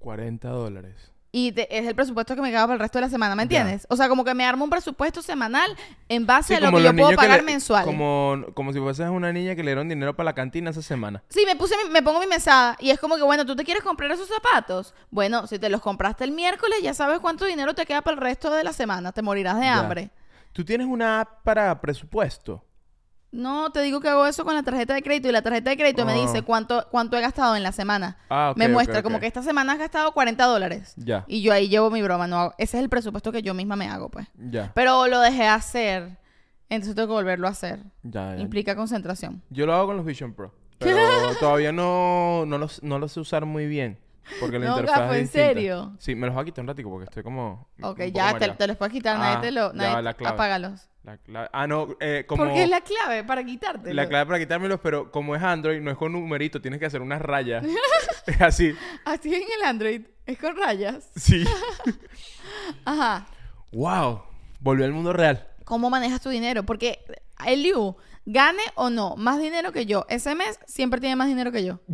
40 dólares. Y te- es el presupuesto que me queda para el resto de la semana, ¿me Ya. entiendes? O sea, como que me armo un presupuesto semanal en base Sí, a lo que yo puedo pagar le- mensual. Como, como si fueses una niña que le dieron dinero para la cantina esa semana. Sí, me puse, mi- me pongo mi mesada y es como que, bueno, ¿tú te quieres comprar esos zapatos? Bueno, si te los compraste el miércoles, ya sabes cuánto dinero te queda para el resto de la semana. Te morirás de Ya. hambre. ¿Tú tienes una app para presupuesto? No, te digo que hago eso con la tarjeta de crédito y la tarjeta de crédito me Ah. dice cuánto, cuánto he gastado en la semana. Ah, ok, me muestra como que esta semana has gastado 40 dólares. Ya. Y yo ahí llevo mi broma. No hago- ese es el presupuesto que yo misma me hago, pues. Ya. Pero lo dejé hacer. Entonces tengo que volverlo a hacer. Ya, ya. Implica concentración. Yo lo hago con los Vision Pro. Pero todavía no, no, los, no los sé usar muy bien. Porque la No, interfaz gafo, es ¿en serio? Sí, me los voy a quitar un ratico porque estoy como... Ok, ya te, te los puedes quitar. Ah, nadie te lo... ya Nadie, la clave. apágalos. La clave- Ah, no, eh, como... Porque es la clave para quitártelo. La clave para quitármelos, pero como es Android, no es con numerito, tienes que hacer unas rayas. es así. Así en el Android. Es con rayas. Sí. Ajá. wow. Volvió al mundo real. ¿Cómo manejas tu dinero? Porque Eliu, gane o no, más dinero que yo. Ese mes siempre tiene más dinero que yo.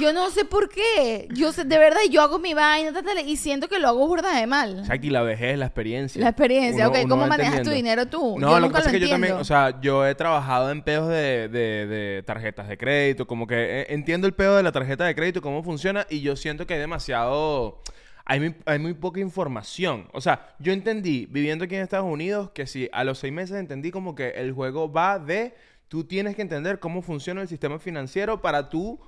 yo no sé por qué. Yo sé, de verdad, yo hago mi vaina y siento que lo hago burda de mal. O sea, aquí la vejez, la experiencia. La experiencia, Uno- ok. uno ¿Cómo manejas tu dinero tú? No, Yo lo que pasa es que yo también, o sea, yo he trabajado en peos de, de- de tarjetas de crédito, como que eh, entiendo el peo de la tarjeta de crédito, cómo funciona, y yo siento que hay demasiado, hay muy, hay muy poca información. O sea, yo entendí, viviendo aquí en Estados Unidos, que si a los seis meses entendí como que el juego va de, tú tienes que entender cómo funciona el sistema financiero para tú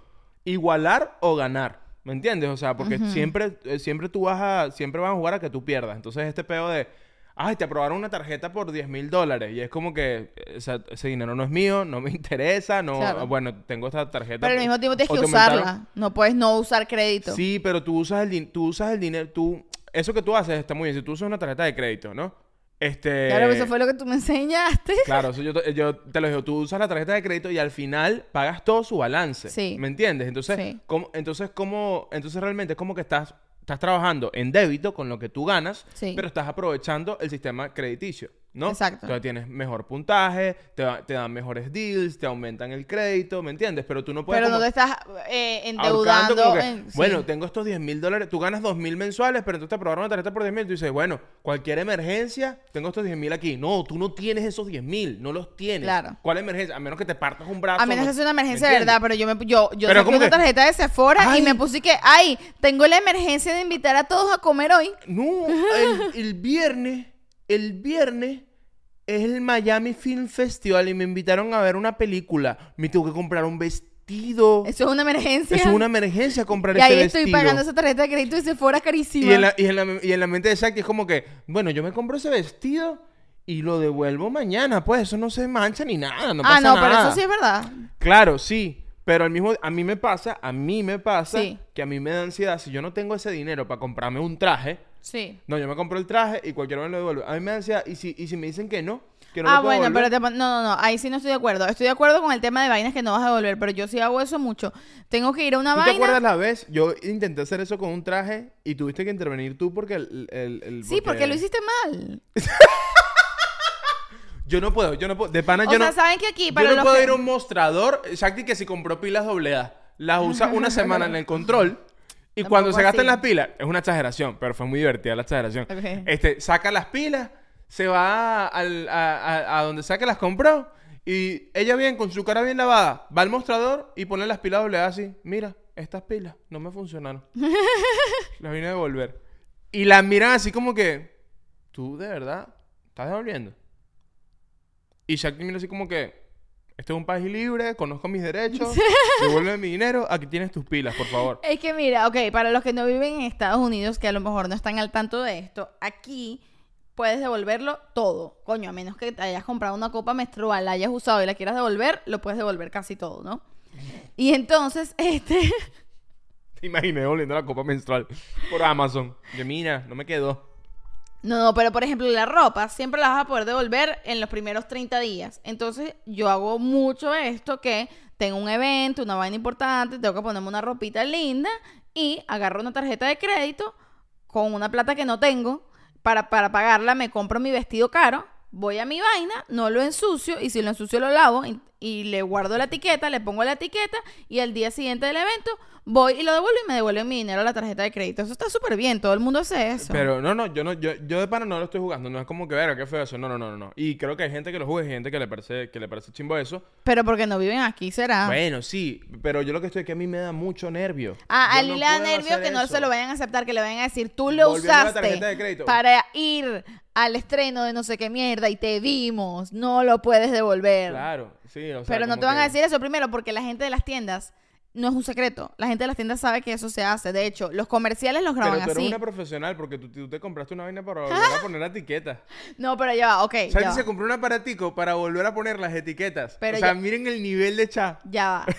igualar o ganar. ¿Me entiendes? O sea, porque siempre, eh, siempre tú vas a, siempre vas a jugar a que tú pierdas. Entonces este peo de, ay, te aprobaron una tarjeta por 10 mil dólares. Y es como que eh, o sea, ese dinero no es mío, no me interesa, no, Claro. bueno, tengo esta tarjeta. Pero al mismo tiempo tienes que aumentaron- usarla. No puedes no usar crédito. Sí, pero tú usas el, tú usas el dinero, tú, eso que tú haces está muy bien. Si tú usas una tarjeta de crédito, ¿no? Este... Claro, eso fue lo que tú me enseñaste. Claro, eso yo, te- yo te lo digo, tú usas la tarjeta de crédito y al final pagas todo su balance. Sí. ¿Me entiendes? Entonces, Sí. ¿cómo, entonces, ¿cómo, entonces realmente es como que estás, estás trabajando en débito con lo que tú ganas, Sí. pero estás aprovechando el sistema crediticio, ¿no? Exacto. Entonces tienes mejor puntaje, te, te dan mejores deals, te aumentan el crédito, ¿me entiendes? Pero tú no puedes Pero no te estás eh, endeudando. que, en- sí. Bueno, tengo estos 10 mil dólares, tú ganas 2 mil mensuales, pero entonces te aprobaron una tarjeta por 10 mil. Tú dices, bueno, cualquier emergencia, tengo estos 10 mil aquí. No, tú no tienes esos 10 mil, no los tienes. Claro. ¿Cuál emergencia? A menos que te partas un brazo. A menos no- que sea una ¿me emergencia de verdad, pero yo me yo, yo Pero saqué ¿cómo una tarjeta de Sephora y me puse que, ay, tengo la emergencia de invitar a todos a comer hoy. No, el, el viernes, el viernes es el Miami Film Festival y me invitaron a ver una película. Me tuve que comprar un vestido. Eso es una emergencia. Es una emergencia comprar y ese ahí vestido. estoy pagando esa tarjeta de crédito y Sephora carísima. Y en, la, y, en la, y en la mente de Shakti es como que, bueno, yo me compro ese vestido y lo devuelvo mañana. Pues eso no se mancha ni nada, no ah, pasa no, nada. pero eso sí es verdad. Claro, sí. Pero al mismo, a mí me pasa, a mí me pasa Sí. que a mí me da ansiedad. Si yo no tengo ese dinero para comprarme un traje, Sí. no, yo me compro el traje y cualquiera me lo devuelve. A mí me da ansiedad. Y si, y si me dicen que no, que no ah, lo puedo bueno, pero te no, no, no, ahí sí no estoy de acuerdo. Estoy de acuerdo con el tema de vainas que no vas a devolver, pero yo sí hago eso mucho. Tengo que ir a una ¿Tú te vaina. acuerdas la vez? Yo intenté hacer eso con un traje y tuviste que intervenir tú porque el... el- el- Sí, porque lo hiciste mal. Yo no puedo, yo no puedo. De pana O yo sea, no... saben que aquí, Yo no los puedo que- ir a un mostrador, Shakti que si compró pilas doble A, las usa una semana en el control y Tampoco cuando se gastan así. las pilas, es una exageración, pero fue muy divertida la exageración. Este, saca las pilas, se va al- a, a- a donde sea que las compró Y ella bien, con su cara bien lavada, va al mostrador y pone las pilas doble A así. Mira, estas pilas no me funcionaron. las vine a devolver. Y las miran así como que, ¿tú de verdad estás devolviendo? Y Shakti mira así como que, este es un país libre, conozco mis derechos, devuelve mi dinero, aquí tienes tus pilas, por favor. Es que mira, ok, para los que no viven en Estados Unidos, que a lo mejor no están al tanto de esto, aquí puedes devolverlo todo. Coño, a menos que te hayas comprado una copa menstrual, la hayas usado y la quieras devolver, lo puedes devolver casi todo, ¿no? Y entonces, este... Te imaginé volviendo la copa menstrual por Amazon. Que mira, no me quedó. No, pero por ejemplo la ropa siempre la vas a poder devolver en los primeros 30 días. Entonces yo hago mucho esto que tengo un evento, una vaina importante, tengo que ponerme una ropita linda y agarro una tarjeta de crédito con una plata que no tengo para, para pagarla, me compro mi vestido caro, voy a mi vaina, no lo ensucio y si lo ensucio lo lavo y, le guardo la etiqueta, le pongo la etiqueta y al día siguiente del evento voy y lo devuelvo y me devuelven mi dinero a la tarjeta de crédito. Eso está súper bien, todo el mundo hace eso. Pero no, no, yo no, yo, yo de pana no lo estoy jugando. No es como que verga, qué feo eso. No, no, no, no. Y creo que hay gente que lo juega y gente que le parece, que le parece chimbo eso. Pero porque no viven aquí, será. Bueno, sí, pero yo lo que estoy es que a mí me da mucho nervio. Ah, a no le da nervio que no eso. se lo vayan a aceptar, que le vayan a decir, tú lo Volviendo a la usaste tarjeta de crédito. para ir al estreno de no sé qué mierda y te vimos, no lo puedes devolver. Claro, sí. o sea, Pero no te van a decir eso primero porque la gente de las tiendas no es un secreto. La gente de las tiendas sabe que eso se hace. De hecho, los comerciales los graban Pero tú eres así. una profesional porque tú, tú te compraste una vaina para volver a poner etiquetas. No, pero ya va, ok. Santi va. se compró un aparatico para volver a poner las etiquetas. Pero o sea, ya- miren el nivel de chat. Ya va.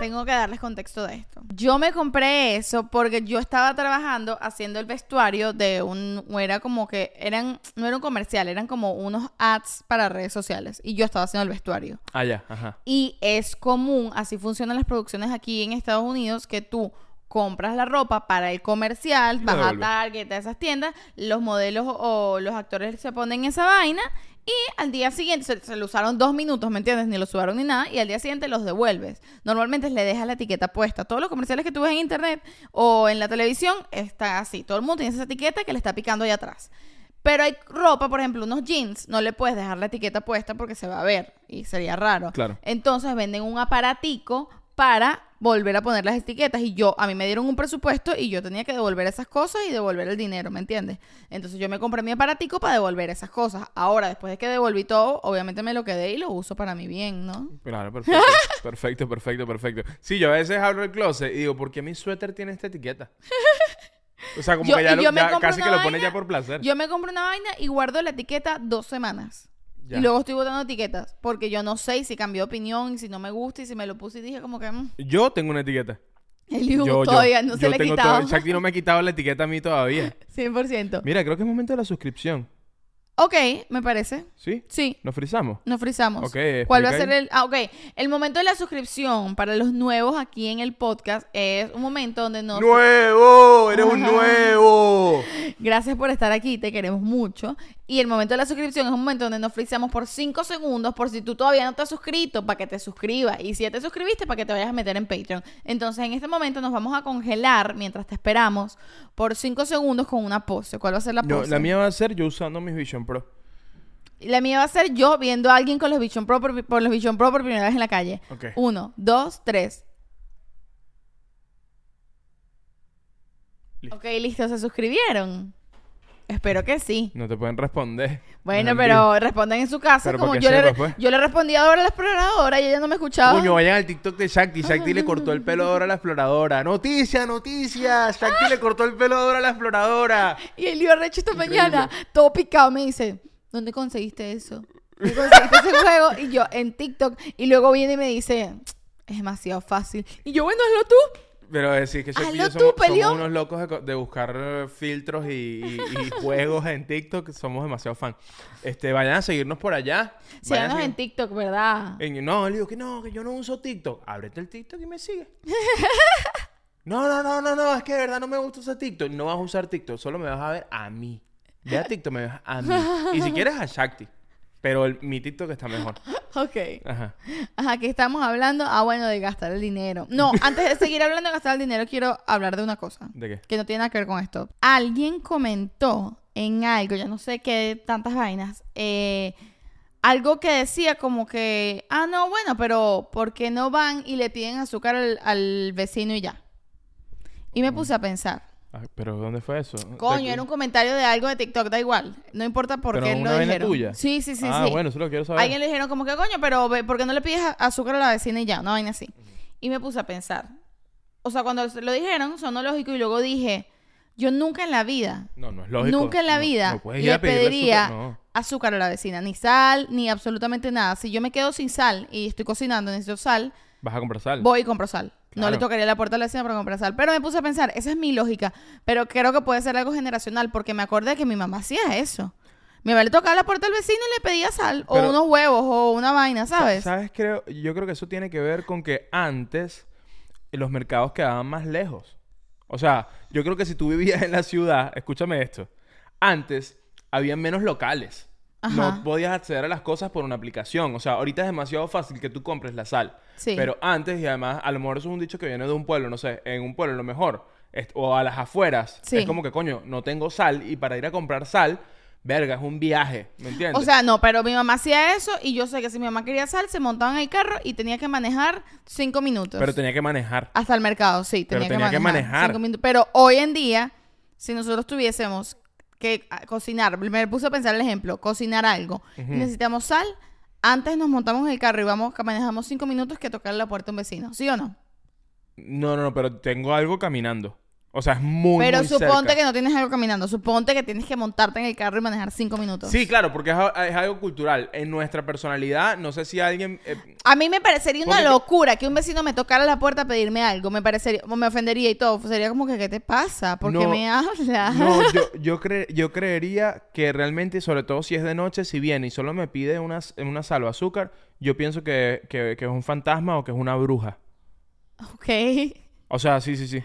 Tengo que darles contexto de esto. Yo me compré eso porque yo estaba trabajando haciendo el vestuario de un... Era como que... eran No era un comercial, eran como unos ads para redes sociales. Y yo estaba haciendo el vestuario. Ah, ya, ajá. Y es común, así funcionan las producciones aquí en Estados Unidos, que tú compras la ropa para el comercial, vas a. Target, a esas tiendas, los modelos o los actores se ponen esa vaina y al día siguiente, se, se lo usaron dos minutos, ¿me entiendes? Ni lo sudaron ni nada, y al día siguiente los devuelves. Normalmente le dejas la etiqueta puesta. Todos los comerciales que tú ves en internet o en la televisión está así. Todo el mundo tiene esa etiqueta que le está picando ahí atrás. Pero hay ropa, por ejemplo, unos jeans, no le puedes dejar la etiqueta puesta porque se va a ver y sería raro. Claro. Entonces venden un aparatico para volver a poner las etiquetas y yo, a mí me dieron un presupuesto y yo tenía que devolver esas cosas y devolver el dinero, ¿me entiendes? Entonces yo me compré mi aparatico para devolver esas cosas. Ahora, después de que devolví todo, obviamente me lo quedé y lo uso para mi bien, ¿no? Claro, perfecto. perfecto, perfecto, perfecto. Sí, yo a veces abro el closet y digo, ¿por qué mi suéter tiene esta etiqueta? O sea, como Yo- que ya, lo- ya casi que lo pone vaina, ya por placer. Yo me compro una vaina y guardo la etiqueta dos semanas. Ya. Y luego estoy botando etiquetas porque yo no sé si cambió de opinión y si no me gusta y si me lo puse y dije como que... mm, Yo tengo una etiqueta. el hijo Yo, yo, todavía no se yo le ha tengo quitado. todo- Shakti no me ha quitado la etiqueta a mí todavía. 100%. Mira, creo que es momento de la suscripción. Ok, me parece. ¿Sí? Sí. ¿Nos frizamos? Nos frizamos. Ok, ¿Cuál va a explica ser ahí. el...? Ah, ok. El momento de la suscripción para los nuevos aquí en el podcast es un momento donde nos... ¡Nuevo! ¡Eres un Ajá. nuevo! Gracias por estar aquí, te queremos mucho. Y el momento de la suscripción es un momento donde nos frizamos por 5 segundos por si tú todavía no te has suscrito, para que te suscribas. Y si ya te suscribiste, para que te vayas a meter en Patreon. Entonces, en este momento nos vamos a congelar mientras te esperamos por 5 segundos con una pose. ¿Cuál va a ser la pose? la mía va a ser yo usando mis Vision Pro. La mía va a ser yo viendo a alguien con los Vision Pro por, por los Vision Pro por primera vez en la calle. Ok. Uno, dos, tres. Listo. Ok, listo, ¿se suscribieron? Espero que sí. No te pueden responder. Bueno, pero respondan en su casa Pero como para que yo le, pues. yo le respondí a Dora la exploradora y ella no me escuchaba. Coño, vayan al TikTok de Shakti. Shakti le cortó el pelo a Dora la exploradora. Noticia, noticia. Shakti le cortó el pelo a Dora la exploradora. Y el lío recho esta Increíble. mañana, todo picado, me dice, ¿dónde conseguiste eso? ¿Dónde conseguiste ese juego? Y yo, en TikTok. Y luego viene y me dice, es demasiado fácil. Y yo, bueno, hazlo tú. Pero decir que y yo tú, somos, unos locos de, buscar eh, filtros y, y- y juegos en TikTok. Somos demasiado fan. Este, vayan a seguirnos por allá. Síganos en TikTok, ¿verdad? En- no, le digo que no, que yo no uso TikTok. Ábrete el TikTok y me sigue. no, no, no, no, no, es que de verdad no me gusta usar TikTok. No vas a usar TikTok, solo me vas a ver a mí. Ve a TikTok, me ves a mí. Y si quieres a Shakti. Pero el- mi TikTok está mejor. Ok. Ajá. Ajá, que estamos hablando? Ah, bueno, de gastar el dinero. No, antes de seguir hablando de gastar el dinero, quiero hablar de una cosa. ¿De qué? Que no tiene nada que ver con esto. Alguien comentó en algo, ya no sé qué tantas vainas, eh, algo que decía como que, ah, no, bueno, pero ¿por qué no van y le piden azúcar al, al vecino y ya? Y me puse a pensar. Pero ¿dónde fue eso? Coño, ¿De- era un comentario de algo de TikTok, da igual. No importa por ¿Pero qué una lo vaina dijeron. tuya? Sí, sí, sí, ah, sí. bueno, eso lo quiero saber. Alguien le dijeron como que, coño, pero ve, ¿por qué no le pides azúcar a la vecina y ya? Una vaina así. Y me puse a pensar. O sea, cuando lo dijeron, sonó lógico y luego dije, yo nunca en la vida, No, no es lógico. nunca en la No- vida no le pediría azúcar, no. azúcar a la vecina. Ni sal, ni absolutamente nada. Si yo me quedo sin sal y estoy cocinando, necesito sal, Vas a comprar sal. voy y compro sal. No le tocaría la puerta a la vecina para comprar sal. Pero me puse a pensar, esa es mi lógica. Pero creo que puede ser algo generacional porque me acordé que mi mamá hacía eso. Mi mamá le tocaba la puerta al vecino y le pedía sal. o unos huevos o una vaina, ¿sabes? ¿Sabes? Creo, yo creo que eso tiene que ver con que antes los mercados quedaban más lejos. O sea, yo creo que si tú vivías en la ciudad, escúchame esto, antes había menos locales. Ajá. No podías acceder a las cosas por una aplicación. O sea, ahorita es demasiado fácil que tú compres la sal. Sí. Pero antes, y además, a lo mejor eso es un dicho que viene de un pueblo, no sé, en un pueblo lo mejor, o a las afueras, Sí. es como que, coño, no tengo sal y para ir a comprar sal, verga, es un viaje, ¿me entiendes? O sea, no, pero mi mamá hacía eso y yo sé que si mi mamá quería sal, se montaba en el carro y tenía que manejar cinco minutos. pero tenía que manejar. Hasta el mercado, sí, Pero tenía, que que manejar. manejar. cinco minutos. Pero hoy en día, si nosotros tuviésemos que ah, cocinar, me puse a pensar el ejemplo, cocinar algo, necesitamos sal, antes nos montamos en el carro y vamos, manejamos cinco minutos que tocar la puerta a un vecino, ¿sí o no? No, no, no, pero tengo algo caminando. O sea, es muy, pero muy suponte cerca. que no tienes algo caminando, suponte que tienes que montarte en el carro y manejar cinco minutos. Sí, claro, porque es, algo cultural. En nuestra personalidad, no sé si alguien... eh, A mí me parecería una locura que un vecino me tocara la puerta a pedirme algo. Me parecería, me ofendería y todo. Sería como que, ¿qué te pasa? ¿Por qué me hablas? no, yo, yo, cre- yo creería que realmente, sobre todo si es de noche, si viene y solo me pide una, una salva azúcar, yo pienso que, que- que es un fantasma o que es una bruja. Ok. O sea, sí, sí, sí.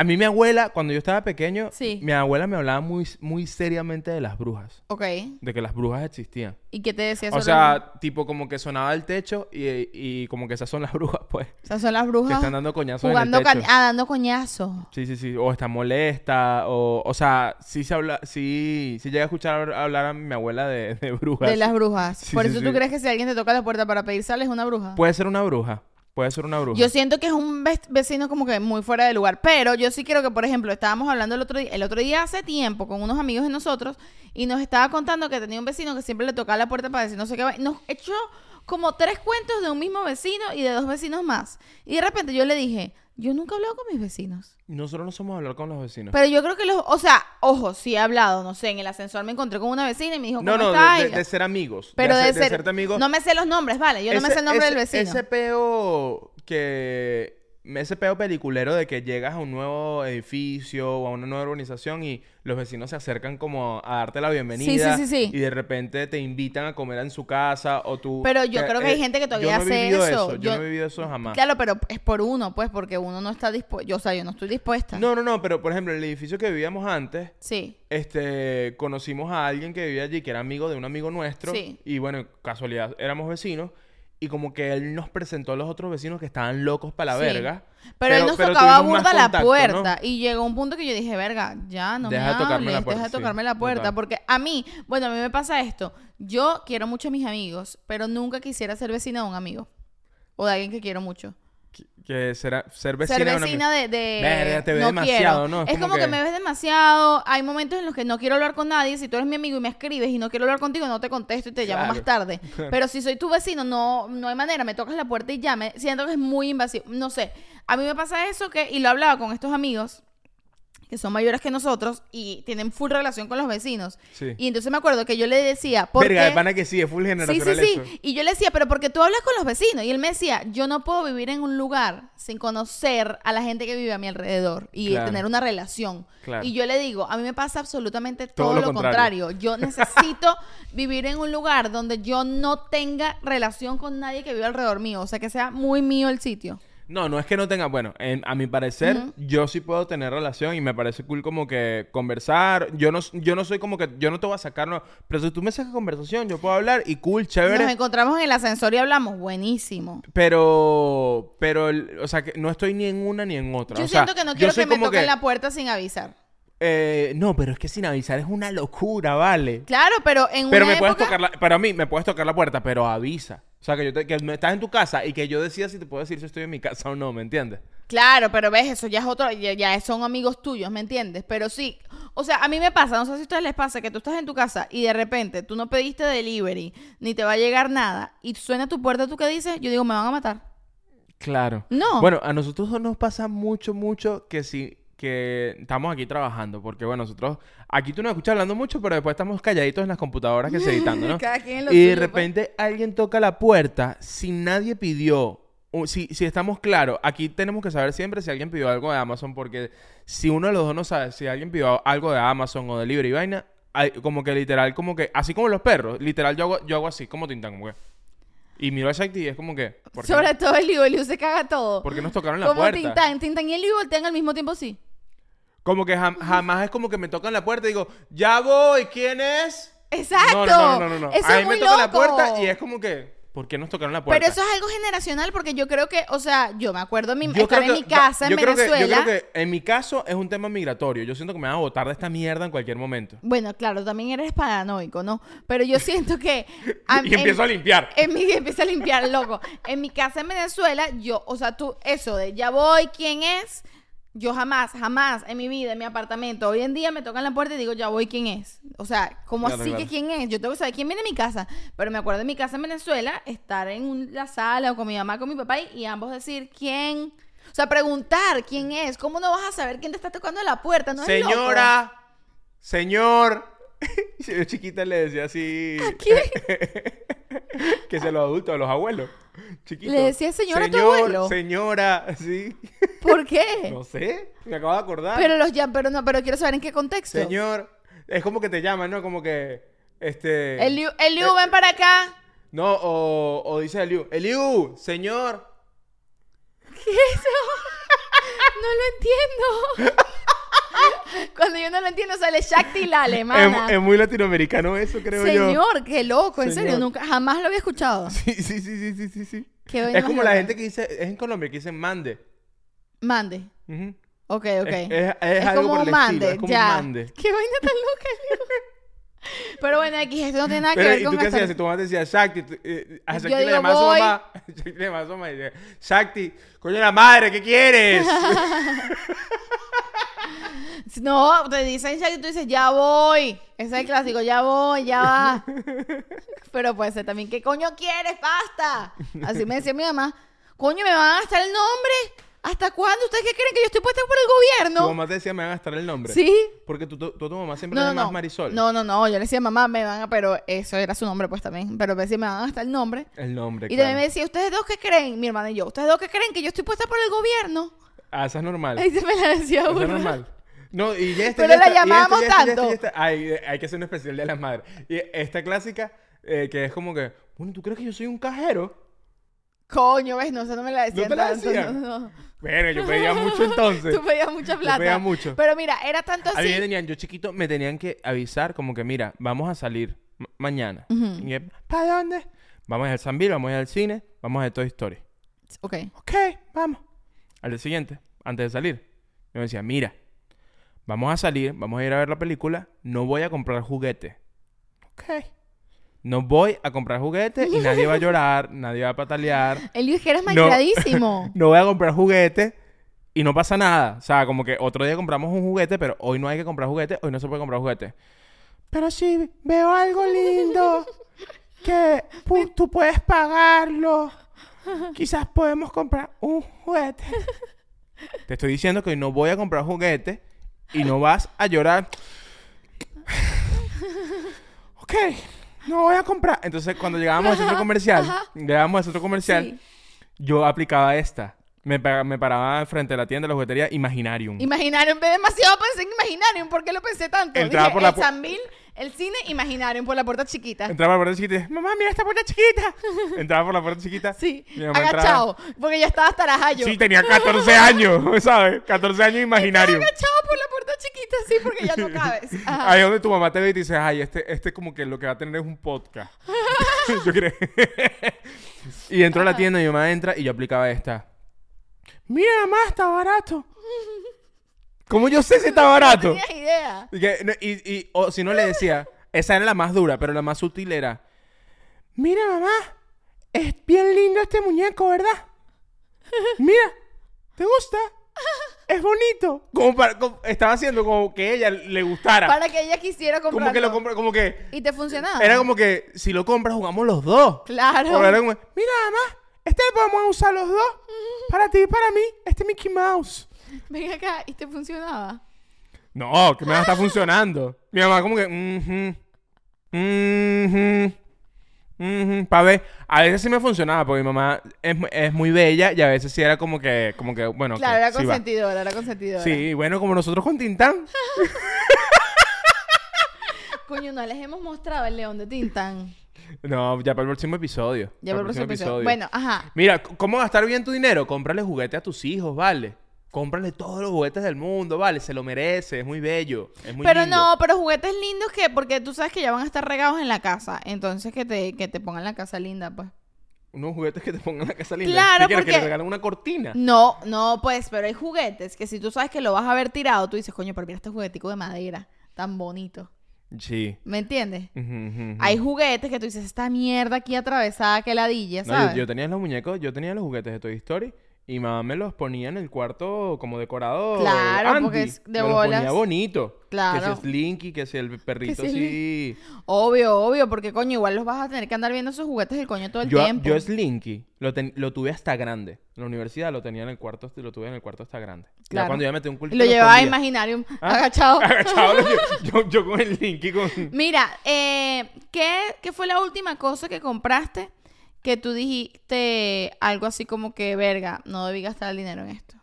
A mí mi abuela, cuando yo estaba pequeño, Sí. mi abuela me hablaba muy, muy seriamente de las brujas. Ok. De que las brujas existían. ¿Y qué te decía O sobre sea, tipo como que sonaba el techo y, y como que esas son las brujas, pues. O sea, son las Que brujas están dando coñazos en el techo. ca- ah, dando coñazos. Sí, sí, sí. O está molesta. O, o sea, sí se habla, sí, sí llega a escuchar hablar a mi abuela de, de brujas. De las brujas. Sí, Por sí, eso sí. tú crees que si alguien te toca la puerta para pedir sal es una bruja. Puede ser una bruja. Puede ser una bruja. Yo siento que es un ve- vecino como que muy fuera de lugar. Pero yo sí creo que, por ejemplo, estábamos hablando el otro día, el otro día hace tiempo con unos amigos de nosotros y nos estaba contando que tenía un vecino que siempre le tocaba la puerta para decir no sé qué. Nos echó como tres cuentos de un mismo vecino y de dos vecinos más. Y de repente yo le dije, yo nunca he hablado con mis vecinos. Nosotros no somos hablar con los vecinos. Pero yo creo que los, o sea, ojo, sí he hablado, no sé, en el ascenso me encontré con una vecina y me dijo, no, ¿cómo no, estás? de, ser amigos. pero de, ser, amigos. no me sé los nombres, vale, yo no me sé el nombre ese- del vecino. Ese peo que... Ese peo peliculero de que llegas a un nuevo edificio o a una nueva urbanización y los vecinos se acercan como a darte la bienvenida. sí, sí. Y de repente te invitan a comer en su casa o tú... Pero yo creo que hay gente que todavía yo no he hace eso. Yo, Yo- no he vivido eso jamás. Claro, pero es por uno, pues, porque uno no está dispuesto. O sea, yo no estoy dispuesta. No, no, no, pero por ejemplo, en el edificio que vivíamos antes, Sí. este, conocimos a alguien que vivía allí, que era amigo de un amigo nuestro. Sí. Y bueno, casualidad, éramos vecinos. Y como que él nos presentó a los otros vecinos que estaban locos para la Sí. verga. Pero, él nos tocaba burda la contacto, puerta. ¿no? Y llegó un punto que yo dije, verga, ya no Deja me tocarme la hables, puerta, deja de sí, tocarme la puerta. total. Porque a mí, bueno, a mí me pasa esto. Yo quiero mucho a mis amigos, pero nunca quisiera ser vecina de un amigo. O de alguien que quiero mucho. Que, será, ser vecina, ser de vecina de, de- Verga, te ve no demasiado, quiero. ¿no? Es, como, que... me ves demasiado. Hay momentos en los que no quiero hablar con nadie. Si tú eres mi amigo y me escribes y no quiero hablar contigo, no te contesto y te llamo más tarde. Pero si soy tu vecino, no, no hay manera. Me tocas la puerta y ya. Me, siento que es muy invasivo. No sé. A mí me pasa eso que, y lo hablaba con estos amigos que son mayores que nosotros y tienen full relación con los vecinos. Sí. Y entonces me acuerdo que yo le decía, ¿por Verga, qué? de pana que sí, es full Sí, generacional sí, sí. eso. Y yo le decía, pero porque tú hablas con los vecinos. Y él me decía, yo no puedo vivir en un lugar sin conocer a la gente que vive a mi alrededor y Claro. tener una relación. Claro. Y yo le digo, a mí me pasa absolutamente todo, Todo lo lo contrario. contrario. Yo necesito vivir en un lugar donde yo no tenga relación con nadie que viva alrededor mío. O sea, que sea muy mío el sitio. No, no es que no tenga, bueno, en- a mi parecer, yo sí puedo tener relación y me parece cool como que conversar. Yo no, yo no soy como que, yo no te voy a sacar, no, pero si tú me sacas conversación, yo puedo hablar y cool, chévere. Nos encontramos en el ascensor y hablamos. Buenísimo. Pero, pero, o sea, que no estoy ni en una ni en otra. Yo o sea, siento que no quiero que me toquen la puerta sin avisar. eh, no, pero es que sin avisar es una locura, ¿vale? Claro, pero en Pero una me puedes época- tocar la, para mí me puedes tocar la puerta, pero avisa. O sea, que yo te- que me- estás en tu casa y que yo decida si te puedo decir si estoy en mi casa o no, ¿me entiendes? Claro, pero ves, eso ya es otro, ya, ya son amigos tuyos, ¿me entiendes? Pero sí, o sea, a mí me pasa, no sé si a ustedes les pasa, que tú estás en tu casa y de repente tú no pediste delivery, ni te va a llegar nada, y suena tu puerta, ¿tú qué dices? Yo digo, me van a matar. Claro. No. Bueno, a nosotros nos pasa mucho, mucho que si que estamos aquí trabajando, porque bueno, nosotros aquí tú nos escuchas hablando mucho, pero después estamos calladitos en las computadoras que se editando, ¿no? Cada quien en lo y de pues. repente alguien toca la puerta si nadie pidió, o si, si estamos claros, aquí tenemos que saber siempre si alguien pidió algo de Amazon, porque si uno de los dos no sabe si alguien pidió algo de Amazon o delivery y vaina, hay, como que literal, como que, así como los perros, literal yo hago, yo hago así, como tintan, como que. Y miro a Shakti y es como que. ¿por qué, Sobre todo el Liu, el Liu se caga todo. por qué nos tocaron la Como puerta? Tintán, Tintán y el Liu voltean al mismo tiempo, sí. Como que jam- jamás es como que me tocan la puerta y digo, ya voy, ¿quién es? Exacto. No, no, no, no, no. no. Eso a es mí me tocan la loco. puerta y es como que, ¿por qué nos tocaron la puerta? Pero eso es algo generacional porque yo creo que, o sea, yo me acuerdo mi, Yo estar creo en que- mi casa yo en creo que- Venezuela. yo creo que en mi caso es un tema migratorio. Yo siento que me van a botar de esta mierda en cualquier momento. Bueno, claro, también eres paranoico, ¿no? Pero yo siento que... a- y empiezo a en- limpiar. En mi, empieza a limpiar, loco. En mi casa en Venezuela, yo, o sea, tú, eso de ya voy, ¿quién es? Yo jamás, jamás en mi vida, en mi apartamento, hoy en día me tocan la puerta y digo, ya voy, ¿quién es? O sea, ¿cómo Claro, así claro. que quién es? Yo tengo que saber quién viene a mi casa. Pero me acuerdo de mi casa en Venezuela, estar en un- la sala o con mi mamá, con mi papá y, y ambos decir, ¿quién? O sea, preguntar quién es. ¿Cómo no vas a saber quién te está tocando la puerta? ¿No loco? Señora, señor. Si yo chiquita le decía así. quién? que se los adultos, a los abuelos. Chiquitos. ¿Le decía señora a tu Señor, abuelo? Señora, sí. ¿Por qué? No sé, me acabo de acordar. Pero los ya, pero no, pero quiero saber en qué contexto. Señor, es como que te llaman, ¿no? Como que, este... Eliu, Eliu, ven para acá. No, o, o dice Eliu, Eliu, señor. ¿Qué es eso? No lo entiendo. Cuando yo no lo entiendo, sale Shakti la alemana. Es, es muy latinoamericano eso, creo yo. Señor, qué loco, en serio, Señor. nunca, jamás lo había escuchado. Sí, sí, sí, sí, sí, sí, sí. Qué vaina Es como la gente que dice, es en Colombia, que dicen mande. Mande. Ujú. Ok, ok. Es- es- es algo como por el mande, estilo, es como un ya. mande. Qué vaina tan loca. Pero bueno, aquí esto no tiene nada que ver ¿y con tú qué hacías? Si tu mamá te decía, Shakti, tú- eh, a Shakti le llamaba a su mamá. Shakti le llamaba a su mamá y decía, Shakti, coño de la madre, ¿qué quieres? No, te dicen Shakti y tú dices, ya voy. Ese es el clásico, ya voy, ya va. Pero puede ser también, ¿qué coño quieres? ¡Basta! Así me decía mi mamá. Coño, ¿me van a gastar el nombre? ¿Hasta cuándo? ¿Ustedes qué creen que yo estoy puesta por el tu gobierno? mamá te decía, me van a gastar el nombre. Sí. Porque tú, tú, tu mamá siempre No, le no. Marisol. No, no, no. Yo le decía, mamá, me van a... Pero eso era su nombre, pues, también. Pero me decía, me van a gastar el nombre. El nombre, Y claro. también me decía, ¿ustedes dos qué creen? Mi hermana y yo. ¿Ustedes dos qué creen que yo estoy puesta por el gobierno? Ah, esa es normal. Ahí se me la decía burda. es normal. No, y ya está, Pero ya la está, tanto. ya está. Ay, eh, hay que hacer un especial de las madres. Y esta clásica, eh, que es como que, bueno, ¿tú crees que yo soy un cajero? Coño, ¿ves? No, eso no me la decía ¿No te la tanto, decían? no, no. Bueno, yo pedía mucho entonces. Tú pedías mucha plata. pedía mucho. Pero mira, era tanto A mí me así. tenían, yo chiquito, me tenían que avisar como que, mira, vamos a salir ma- mañana. Y yo, ¿Para dónde? Vamos a ir al San Bill, vamos a ir al cine, vamos a ver Toy Story. Ok. Ok, vamos. Al día siguiente, antes de salir, me decía, mira, vamos a salir, vamos a ir a ver la película, no voy a comprar juguete. Ok. No voy a comprar juguete y nadie va a llorar, nadie va a patalear. Elio, es que eres No. malcriadísimo. No voy a comprar juguete y no pasa nada. O sea, como que otro día compramos un juguete, pero hoy no hay que comprar juguete, hoy no se puede comprar juguete. Pero si veo algo lindo que tú puedes pagarlo, quizás podemos comprar un juguete. Te estoy diciendo que hoy no voy a comprar juguete y no vas a llorar. ok, no voy a comprar. Entonces, cuando llegábamos al centro comercial, llegábamos al centro comercial, Sí. yo aplicaba esta. Me, pa- me paraba frente a la tienda de la juguetería Imaginarium. Imaginarium, ve demasiado pensé en Imaginarium. ¿Por qué lo pensé tanto? Entraba Dije, por la el pu- Sambil, el cine, Imaginarium, por la puerta chiquita. Entraba por la puerta chiquita mamá, mira esta puerta chiquita. Entraba por la puerta chiquita. Sí, mamá entraba- agachado. Porque ya estaba hasta rajayo. Sí, tenía 14 años, ¿sabes? 14 años Imaginarium. agachado por la puerta chiquita, sí, porque ya no cabes. Ajá. Ahí es donde tu mamá te ve y te dice, ay, este, este como que lo que va a tener es un podcast. yo creo. y entro a la tienda y mi mamá entra y yo aplicaba esta. Mira, mamá, está barato. ¿Cómo yo sé si está barato? No tenías idea. Y, que- no, y- y- o si no le decía, esa era la más dura, pero la más sutil era, mira mamá, es bien lindo este muñeco, ¿verdad? Mira, ¿te gusta? Es bonito. Como para, como- estaba haciendo como que ella le gustara. Para que ella quisiera comprarlo. como que lo compra, como que Y te funcionaba. era como que si lo compras jugamos los dos. Claro. Como, mira mamá, este lo podemos usar los dos. Para ti y para mí, este Mickey Mouse. Ven acá y te funcionaba. No, que me va a estar funcionando. Mi mamá como que... mhm, mhm, mhm, pa' ver. A veces sí me funcionaba porque mi mamá es, es muy bella y a veces sí era como que... Como que bueno, Claro, era sí consentidora, era consentidora. Sí, bueno, como nosotros con Tintán. Coño, no les hemos mostrado el león de Tintán. No, ya para el próximo episodio. Ya por el próximo episodio. Bueno, ajá. Mira, ¿cómo gastar bien tu dinero? Cómprale juguete a tus hijos, ¿vale? Cómprale todos los juguetes del mundo, ¿vale? Se lo merece, es muy bello, es muy Pero lindo. no, pero juguetes lindos que, porque tú sabes que ya van a estar regados en la casa. Entonces que te, que te pongan la casa linda, pues. Unos juguetes que te pongan la casa linda. Claro, ¿Qué quieres, que porque- te regalen una cortina? No, no, pues, pero hay juguetes que si tú sabes que lo vas a ver tirado, tú dices, coño, pero mira este juguetico de madera, tan bonito. Sí. ¿Me entiendes? Hay juguetes que tú dices, esta mierda aquí atravesada, que ladilla, No, yo- ¿sabes? yo, tenía los muñecos, yo tenía los juguetes de Toy Story y mamá me los ponía en el cuarto como decorado. Claro, Andy. porque es de me los ponía bolas. bonito. Claro. Que si es Slinky, que si el perrito así. Obvio, obvio, porque coño, igual los vas a tener que andar viendo esos juguetes del coño todo el Yo, tiempo. yo Slinky lo, ten- lo tuve hasta grande. En la universidad lo tenía en el cuarto, lo tuve en el cuarto hasta grande. Ya Claro. cuando ya metí un Y culito lo llevaba a. Imaginarium, ¿Ah? agachado. Agachado, yo, yo con el Slinky con... Mira, eh, ¿qué, ¿qué fue la última cosa que compraste que tú dijiste algo así como que, verga, no debí gastar el dinero en esto?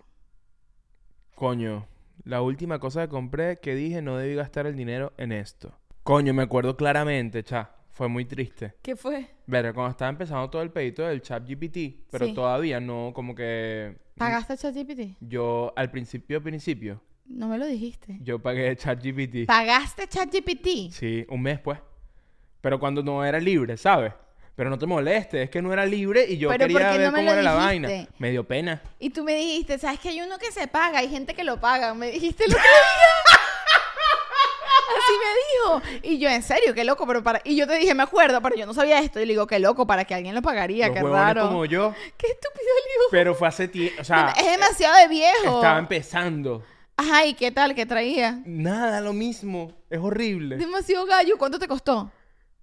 Coño, la última cosa que compré que dije no debí gastar el dinero en esto. Coño, me acuerdo claramente, cha. Fue muy triste. ¿Qué fue? Ver, cuando estaba empezando todo el pedito del chat GPT, pero Sí. todavía no, como que... ¿Pagaste ChatGPT? Yo, al principio, principio, No me lo dijiste. yo pagué chat GPT. ¿Pagaste ChatGPT? Sí, un mes, pues. Pero cuando no era libre, ¿sabes? Pero no te molestes, es que no era libre y yo Pero ¿por quería ver no cómo lo era la vaina. Me dio pena. Y tú me dijiste, ¿sabes que hay uno que se paga? Hay gente que lo paga. Me dijiste otro día. Así me dijo. Y yo, en serio, qué loco. pero para... Y yo te dije, me acuerdo, pero yo no sabía esto. Y le digo, qué loco, para que alguien lo pagaría. Los qué raro. como yo. Qué estúpido, Liu. Pero fue hace tiempo, o sea, es demasiado de viejo. estaba empezando. Ajá, ¿y qué tal? ¿Qué traía? Nada, lo mismo. Es horrible. Demasiado gallo. ¿Cuánto te costó?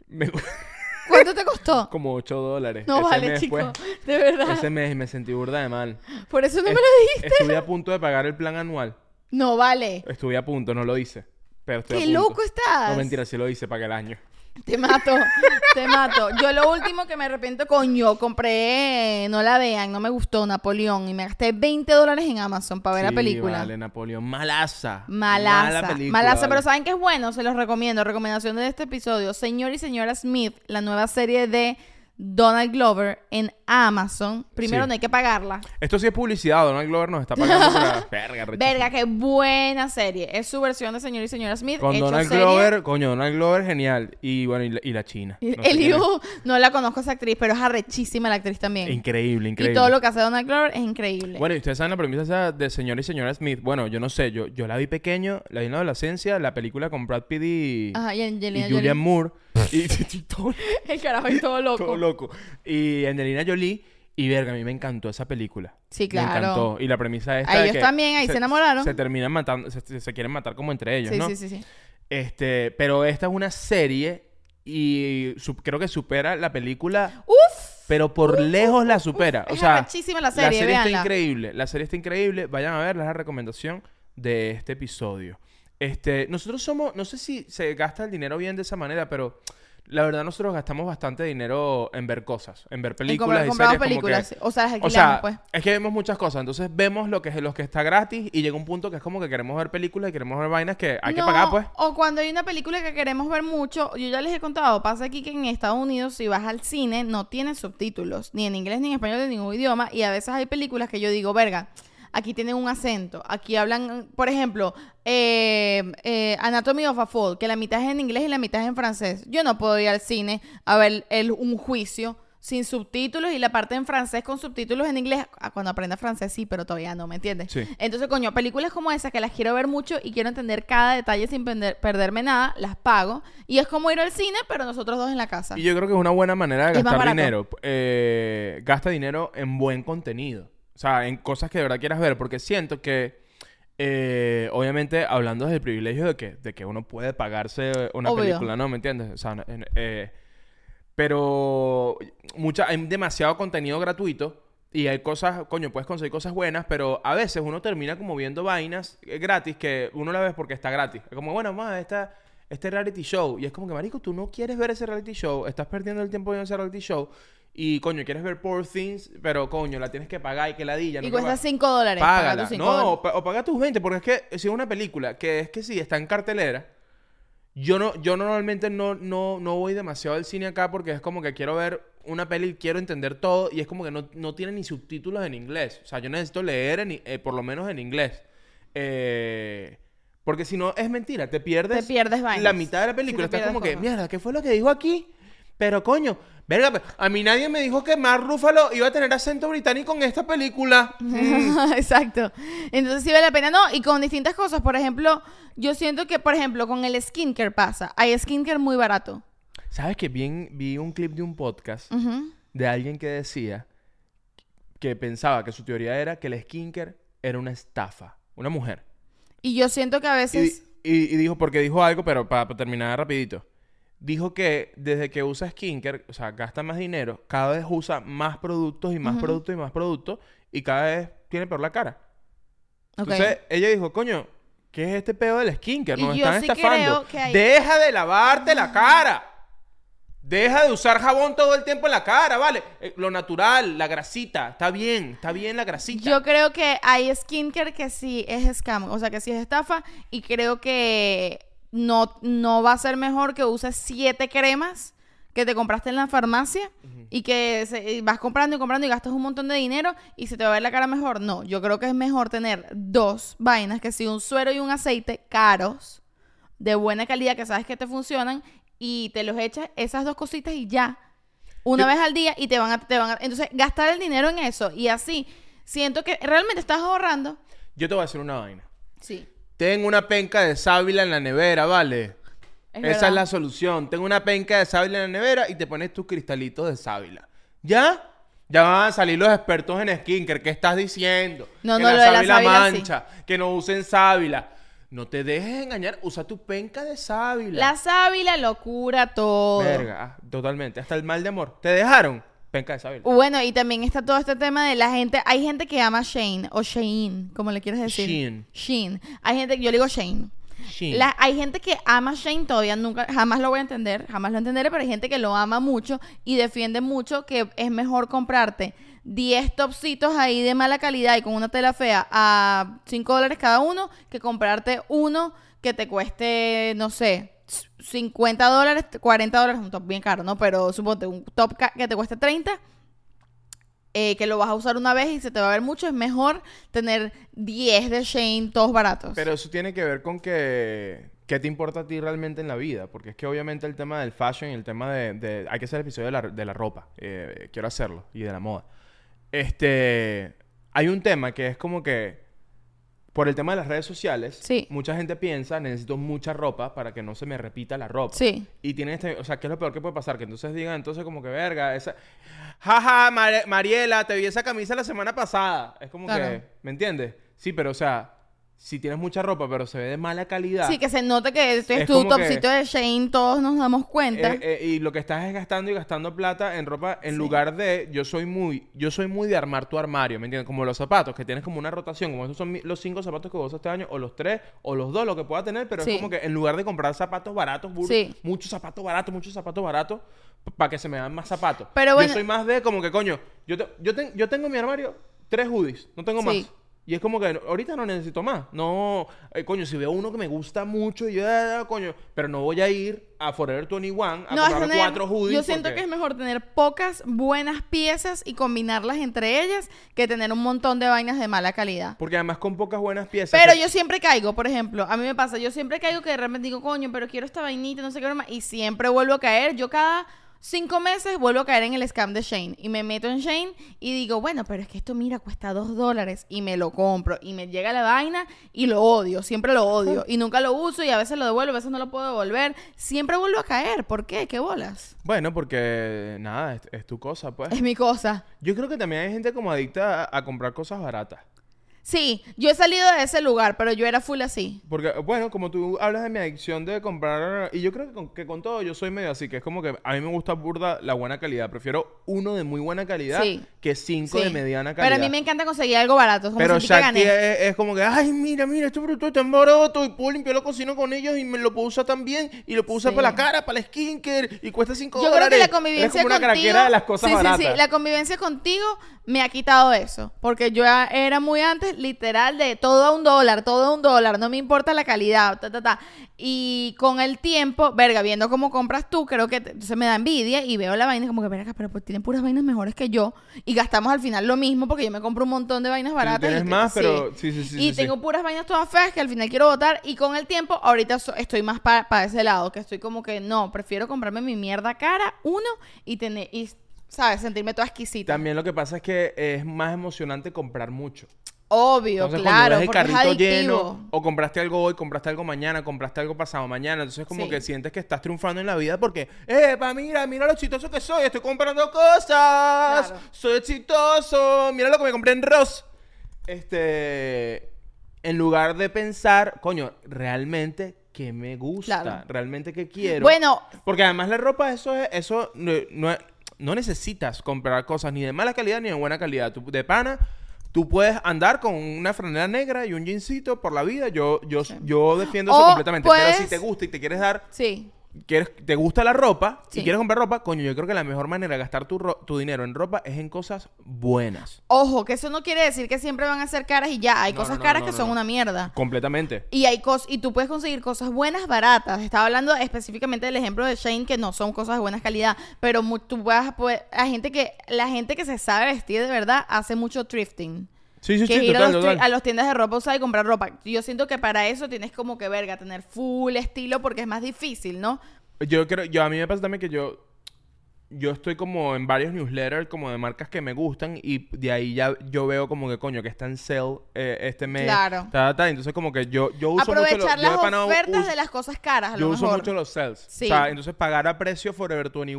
Me- ¿Cuánto te costó? Como 8 dólares. No Ese vale, mes, chico. pues. De verdad. Ese mes me sentí burda de mal. Por eso no me lo dijiste. Estuve a punto de pagar el plan anual. No vale. Estuve a punto, no lo hice. Pero estoy a Qué punto. loco estás. No, mentira, sí lo hice, pagué el año. Te mato, te mato. Yo lo último que me arrepiento, coño, compré, no la vean, no me gustó Napoleón y me gasté 20 dólares en Amazon para ver la película. Vale, Napoleón. Malaza. Malaza, Mala película, malaza, vale. pero ¿saben qué es bueno? Se los recomiendo. Recomendación de este episodio. Señor y señora Smith, la nueva serie de Donald Glover en Amazon. Primero Sí. no hay que pagarla. Esto sí es publicidad. Donald Glover nos está pagando por la... Verga, rechísimo. Verga, qué buena serie. Es su versión de Señor y señora Smith. Con hecho Donald serie. Glover, coño, Donald Glover, genial. Y bueno, y la, y la China. No. Eliu, no la conozco esa actriz, pero es arrechísima la actriz también. Increíble, increíble. Y todo lo que hace Donald Glover es increíble. Bueno, y ustedes saben la premisa de señor y señora Smith. Bueno, yo no sé, yo, yo la vi pequeño, la vi en la adolescencia, la película con Brad Pitt y, Ajá, y y Julian. Moore. Y, y todo, El carajo es todo loco. todo loco. Y Angelina Jolie. Y verga, a mí me encantó esa película. Sí, Me ellos encantó. Y la premisa es ellos también, ahí se enamoraron. Se terminan matando, se, quieren matar como entre ellos, Sí, ¿no? sí, sí, sí. Este, pero esta es una serie y su- creo que supera la película, ¡Uf! pero por lejos la supera. o es sea, arrechísima la serie, está véanla. increíble. La serie está increíble. Vayan a verla, es la recomendación de este episodio. Este, nosotros somos, no sé si se gasta el dinero bien de esa manera, pero la verdad nosotros gastamos bastante dinero en ver cosas, en ver En películas comprar- y series como películas. que- O sea, las o sea, pues. es que vemos muchas cosas. Entonces vemos lo que es lo que está gratis y llega un punto que es como que queremos ver películas y queremos ver vainas que hay que pagar, pues. O cuando hay una película que queremos ver mucho, yo ya les he contado, pasa aquí que en Estados Unidos si vas al cine no tienen subtítulos, ni en inglés ni en español de ningún idioma, y a veces hay películas que yo digo, verga, aquí tienen un acento, aquí hablan, por ejemplo, eh, eh, Anatomy of a Fall, que la mitad es en inglés y la mitad es en francés. Yo no puedo ir al cine a ver el, un juicio sin subtítulos y la parte en francés con subtítulos en inglés. Ah, Cuando aprenda francés sí, pero todavía no, ¿me entiendes? Sí. Entonces, coño, películas como esa que las quiero ver mucho y quiero entender cada detalle sin perder- perderme nada, las pago. Y es como ir al cine, pero nosotros dos en la casa. Y yo creo que es una buena manera de Es gastar dinero. Eh, gasta dinero en buen contenido. O sea, en cosas que de verdad quieras ver. Porque siento que, eh, obviamente, hablando del privilegio de que, de que uno puede pagarse una Obvio. película, ¿no? ¿Me entiendes? O sea, eh, pero mucha, hay demasiado contenido gratuito. Y hay cosas, coño, puedes conseguir cosas buenas, pero a veces uno termina como viendo vainas eh, gratis que uno la ve porque está gratis. Como, bueno, más esta, este reality show. Y es como que, marico, tú no quieres ver ese reality show, estás perdiendo el tiempo viendo ese reality show. Y, coño, quieres ver Poor Things, pero, coño, la tienes que pagar y que ladilla. y no cuesta que pa- 5 dólares. paga Págala. tus cinco No, dólares. o, pa- o paga tus 20, porque es que si es una película que es que sí, está en cartelera. Yo no, yo normalmente no, no, no voy demasiado al cine acá porque es como que quiero ver una peli y quiero entender todo y es como que no, no tiene ni subtítulos en inglés. O sea, yo necesito leer en eh, por lo menos en inglés. Eh, porque si no, es mentira, te pierdes, Te pierdes vainas. la mitad de la película. te Estás como que, mierda, ¿qué fue lo que dijo aquí? Pero coño, verga, a mí nadie me dijo que Mark Ruffalo iba a tener acento británico en esta película. Exacto. Entonces sí vale la pena. No, y con distintas cosas. Por ejemplo, yo siento que, por ejemplo, con el skincare pasa. Hay skincare muy barato. ¿Sabes que vi, vi un clip de un podcast de alguien que decía que pensaba que su teoría era que el skincare era una estafa, una mujer? Y yo siento que a veces... y- y dijo, porque dijo algo, pero para, terminar rapidito. Dijo que desde que usa skincare, o sea, gasta más dinero, cada vez usa más productos y más productos y más productos y cada vez tiene peor la cara. Entonces ella dijo, coño, ¿qué es este pedo del skincare? Nos están sí estafando. hay- Deja de lavarte la cara. Deja de usar jabón todo el tiempo en la cara, ¿vale? Eh, lo natural, la grasita, está bien, está bien la grasita. Yo creo que hay skincare que sí es scam, o sea, que sí es estafa. Y creo que no, no va a ser mejor que uses siete cremas que te compraste en la farmacia y que se- y vas comprando y comprando y gastas un montón de dinero y se te va a ver la cara mejor. No, yo creo que es mejor tener dos vainas, que sí, un suero y un aceite caros, de buena calidad, que sabes que te funcionan y te los echas esas dos cositas y ya. Una Yo- vez al día y te van a, te van a- Entonces, gastar el dinero en eso y así, siento que realmente estás ahorrando. Yo te voy a decir una vaina. Sí. Tengo una penca de sábila en la nevera, ¿vale? Es Esa verdad. es la solución. Tengo una penca de sábila en la nevera y te pones tus cristalitos de sábila. ¿Ya? Ya van a salir los expertos en skincare. ¿Qué estás diciendo? No, que no, la lo de la sábila sí. mancha, que no usen sábila. No te dejes engañar. Usa tu penca de sábila. La sábila lo cura todo. Verga, ah, totalmente. Hasta el mal de amor. ¿Te dejaron? Penca de sábila. Bueno, y también está todo este tema de la gente. Hay gente que ama Shane o Shane, como le quieres decir. Shein. Shane. Hay gente, yo le digo Shane. La- hay gente que ama Shane todavía nunca, jamás lo voy a entender, jamás lo entenderé, pero hay gente que lo ama mucho y defiende mucho que es mejor comprarte 10 topsitos ahí de mala calidad y con una tela fea a 5 dólares cada uno que comprarte uno que te cueste, no sé, 50 dólares, 40 dólares, un top bien caro, ¿no? Pero suponte un top que te cueste 30 eh, que lo vas a usar una vez y se te va a ver mucho, es mejor tener 10 de Shane todos baratos. Pero eso tiene que ver con que... ¿Qué te importa a ti realmente en la vida? Porque es que obviamente el tema del fashion y el tema de... hay que hacer el episodio de la, de la ropa. eh, quiero hacerlo. Y de la moda. Este... Hay un tema que es como que... Por el tema de las redes sociales, Sí. mucha gente piensa, necesito mucha ropa para que no se me repita la ropa. Sí. Y tienen este, o sea, ¿qué es lo peor que puede pasar? Que entonces digan, entonces como que verga, esa, jaja, Mar- Mariela, te vi esa camisa la semana pasada. Es como Claro. que, ¿me entiendes? Sí, pero o sea, si tienes mucha ropa, pero se ve de mala calidad. Sí, que se nota que este es, tu como que- topsito de Shane, todos nos damos cuenta. Eh, eh, y lo que estás es gastando y gastando plata en ropa en Sí. lugar de yo soy muy yo soy muy de armar tu armario ¿me entiendes? como los zapatos que tienes como una rotación como estos son los cinco zapatos que uso este año o los tres o los dos lo que pueda tener pero Sí. es como que en lugar de comprar zapatos baratos Sí. muchos zapatos baratos muchos zapatos baratos para que se me vean más zapatos Pero bueno- yo soy más de como que coño yo te- yo, ten- yo tengo en mi armario tres hoodies no tengo Sí. más y es como que ahorita no necesito más. No, eh, coño, si veo uno que me gusta mucho, yo, ah, coño, pero no voy a ir a Forever 21 a no, comprar cuatro hoodies. yo siento porque- que es mejor tener pocas buenas piezas y combinarlas entre ellas que tener un montón de vainas de mala calidad. Porque además con pocas buenas piezas. Pero que- yo siempre caigo, por ejemplo, a mí me pasa, yo siempre caigo que de repente digo, coño, pero quiero esta vainita, no sé qué broma, y siempre vuelvo a caer. Yo cada, cinco meses vuelvo a caer en el scam de Shane. Y me meto en Shane y digo, bueno, pero es que esto, mira, cuesta dos dólares. Y me lo compro. Y me llega la vaina y lo odio. Siempre lo odio. Y nunca lo uso y a veces lo devuelvo, a veces no lo puedo devolver. Siempre vuelvo a caer. ¿Por qué? ¿Qué bolas? Bueno, porque nada, es, es tu cosa, pues. Es mi cosa. Yo creo que también hay gente como adicta a, a comprar cosas baratas. Sí, yo he salido de ese lugar, pero yo era full así. Porque, bueno, como tú hablas de mi adicción de comprar, y yo creo que con, que con todo yo soy medio así, que es como que a mí me gusta burda la buena calidad. Prefiero uno de muy buena calidad Sí. que cinco Sí. de mediana calidad. Pero a mí me encanta conseguir algo barato. Como Pero sentí que Shakti gané. es, es como que, ay, mira, mira, este producto está tan barato y puedo limpiar la cocina con ellos y me lo puedo usar también y lo puedo usar Sí. para la cara, para el skincare y cuesta 5 Yo dólares. creo que la convivencia como una contigo. de las cosas sí, baratas. sí, sí. La convivencia contigo me ha quitado eso. Porque yo a- era muy antes, literal, de todo a un dólar, todo a un dólar. No me importa la calidad, ta, ta, ta. Y con el tiempo, verga, viendo cómo compras tú, creo que se me da envidia y veo la vaina como que, verga, pero pues tienen puras vainas mejores que yo. Y gastamos al final lo mismo porque yo me compro un montón de vainas baratas. tienes y más, pero sí, sí, sí, Y sí, sí. tengo puras vainas todas feas que al final quiero votar. Y con el tiempo, ahorita so- estoy más para ese lado, que estoy como que no, prefiero comprarme mi mierda cara, uno, y tener, y, ¿sabes? Sentirme toda exquisita. También lo que pasa es que es más emocionante comprar mucho. Obvio, Entonces, claro, cuando ves el porque es carrito lleno, o compraste algo hoy, compraste algo mañana, compraste algo pasado mañana, entonces como Sí. que sientes que estás triunfando en la vida porque, ¡epa, mira, mira lo exitoso que soy! Estoy comprando cosas, Claro. soy exitoso, mira lo que me compré en Ross. Este, en lugar de pensar, coño, realmente que me gusta, Claro. realmente que quiero. Bueno, Porque además la ropa, eso es, eso no, no, no necesitas comprar cosas ni de mala calidad ni de buena calidad. Tú, de pana, tú puedes andar con una franela negra y un jeansito por la vida. Yo, yo, yo defiendo eso completamente. puedes- Pero si te gusta y te quieres dar, sí. Quieres, te gusta la ropa Sí. y quieres comprar ropa, coño, yo creo que la mejor manera de gastar tu, ro- tu dinero en ropa es en cosas buenas. Ojo, que eso no quiere decir que siempre van a ser caras y ya. Hay No, cosas no, no, caras que son una mierda. Completamente. Y hay cos y tú puedes conseguir cosas buenas baratas. Estaba hablando específicamente del ejemplo de Shane que no son cosas de buena calidad, pero tú vas a poder, la gente que la gente que se sabe vestir de verdad hace mucho thrifting. Sí, sí, que sí, ir total, a, los, total. a los tiendas de ropa usada y comprar ropa. Yo siento que para eso tienes como que verga, tener full estilo porque es más difícil, ¿no? Yo creo, yo a mí me pasa también que yo yo estoy como en varios newsletters como de marcas que me gustan y de ahí ya yo veo como que coño que está en sale eh, este mes. Claro. ta, ta, entonces como que yo yo uso mucho Aprovechar yo las de pana ofertas uso- de las cosas caras, a yo lo uso mejor. mucho los sales. Sí. O sea, entonces pagar a precio Forever 21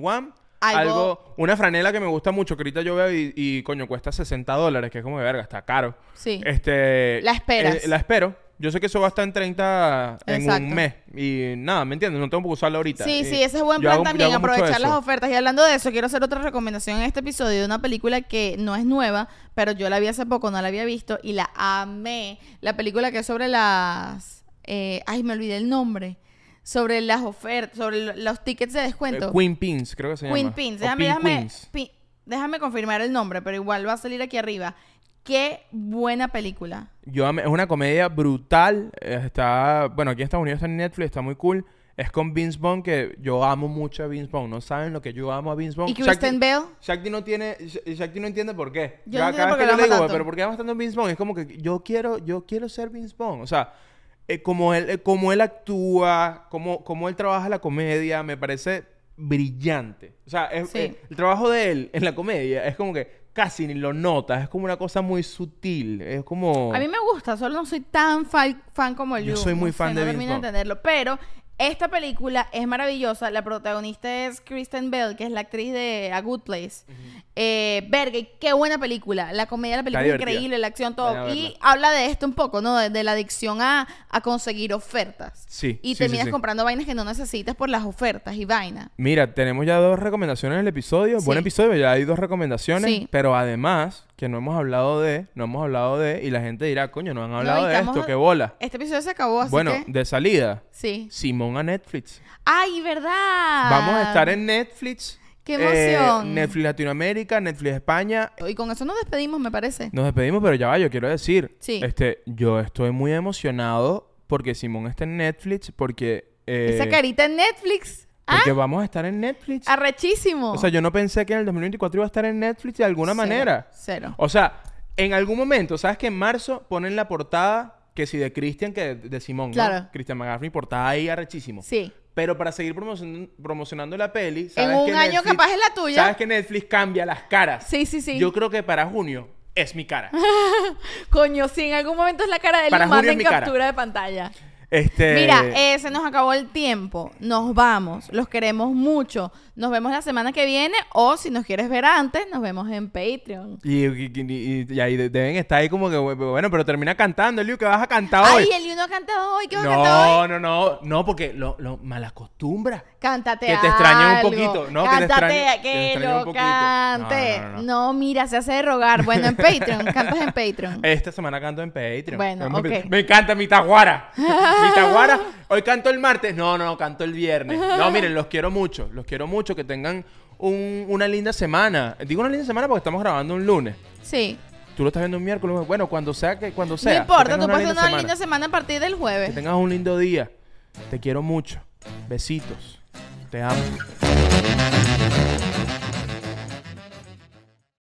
Algo- algo, una franela que me gusta mucho que ahorita yo veo y, y, coño cuesta 60 dólares que es como de verga está caro. Sí. Este La esperas. eh, la espero. Yo sé que eso va a estar en 30 en un mes y nada, ¿me entiendes? No tengo que usarlo ahorita. Sí, Y sí, ese es buen plan hago- también, aprovechar las ofertas. Y hablando de eso, quiero hacer otra recomendación en este episodio de una película que no es nueva, pero yo la vi hace poco, no la había visto y la amé. La película que es sobre las... eh, ay, me olvidé el nombre. Sobre las ofertas, sobre lo- los tickets de Eh, descuento. Queen Pins, creo que se Queen llama. Pins. O Déjame, déjame, pi- déjame confirmar el nombre, pero igual va a salir aquí arriba. Qué buena película. Yo es una comedia brutal. eh, Está, bueno, aquí en Estados Unidos está en Netflix, está muy cool. Es con Vince Vaughn, que yo amo mucho a Vince Vaughn. No saben lo que yo amo a Vince Vaughn. ¿Y Kristen Bell? Shakti no tiene, Sh- Shakti no entiende por qué. Yo Cada- no entiendo cada por vez que yo le digo, tanto. pero ¿por qué amas tanto a Vince Vaughn? Es como que yo quiero, yo quiero ser Vince Vaughn. O sea, eh, como él, eh, como él actúa, como, como él trabaja la comedia, me parece brillante. O sea, es- Sí. eh, el trabajo de él en la comedia es como que casi ni lo notas. Es como una cosa muy sutil. Es como... A mí me gusta, solo no soy tan fan, fan como el Yo Yu, soy muy no fan de no Vince termino de Vaughn. entenderlo, pero esta película es maravillosa. La protagonista es Kristen Bell, que es la actriz de A Good Place. eh, verga, y qué buena película. La comedia de la película increíble, la acción, todo. Y habla de esto un poco, ¿no? De, de la adicción a, a conseguir ofertas. Sí, Y sí, terminas sí, sí. comprando vainas que no necesitas por las ofertas y vainas. Mira, tenemos ya dos recomendaciones en el episodio. Buen episodio, ya hay dos recomendaciones. Sí. Pero además, que no hemos hablado de, no hemos hablado de, y la gente dirá, coño, no han hablado de esto, qué bola. Este episodio se acabó, así Bueno, que... de salida, Sí. Simón a Netflix. ¡Ay, verdad! Vamos a estar en Netflix. ¡Qué eh, emoción! Netflix Latinoamérica, Netflix España. Y con eso nos despedimos, me parece. Nos despedimos, pero ya va, yo quiero decir. Sí. Este, yo estoy muy emocionado porque Simón está en Netflix, porque. eh, Esa carita en Netflix. ¿Ah? Porque vamos a estar en Netflix. Arrechísimo. O sea, yo no pensé que en el 2024 iba a estar en Netflix de alguna Cero, manera. Cero. O sea, en algún momento, ¿sabes que en marzo ponen la portada que si de Christian que de, de Simón, ¿no? Claro. Christian McGaffrey, portada ahí arrechísimo. Sí. Pero para seguir promocion- promocionando la peli, En ¿sabes un que año Netflix- capaz es la tuya. ¿Sabes que Netflix cambia las caras? Sí, sí, sí. Yo creo que para junio es mi cara. Coño, si en algún momento es la cara de él, Para lo manda Julio es en mi cara. captura de pantalla. Este... Mira, eh, se nos acabó el tiempo. Nos vamos. Los queremos mucho. Nos vemos la semana que viene. O si nos quieres ver antes, nos vemos en Patreon. Y, y- y- y ahí de- deben estar ahí como que, bueno, pero termina cantando, Eliu, que vas a cantar hoy. Ay, el uno ha cantado hoy. ¿Qué vas a cantar hoy? No, no, no, no, porque lo, lo malacostumbra. Cántate Que te extrañen un poquito, ¿no? Cántate, que te que lo cante. No, No, no, no, mira, se hace de rogar. Bueno, en Patreon. Cantas en Patreon. Esta semana canto en Patreon. Bueno, Me- me- ok. Me encanta mi taguara. mi taguara. Hoy canto el martes. No, no, canto el viernes. No, miren, los quiero mucho. Los quiero mucho. Que tengan un- una linda semana. Digo una linda semana porque estamos grabando un lunes. Sí. Tú lo estás viendo un miércoles. Bueno, cuando sea que cuando sea. no importa, que tú puedes una semana. linda semana a partir del Que jueves. tengas un lindo día. Te quiero mucho. Besitos. Te amo.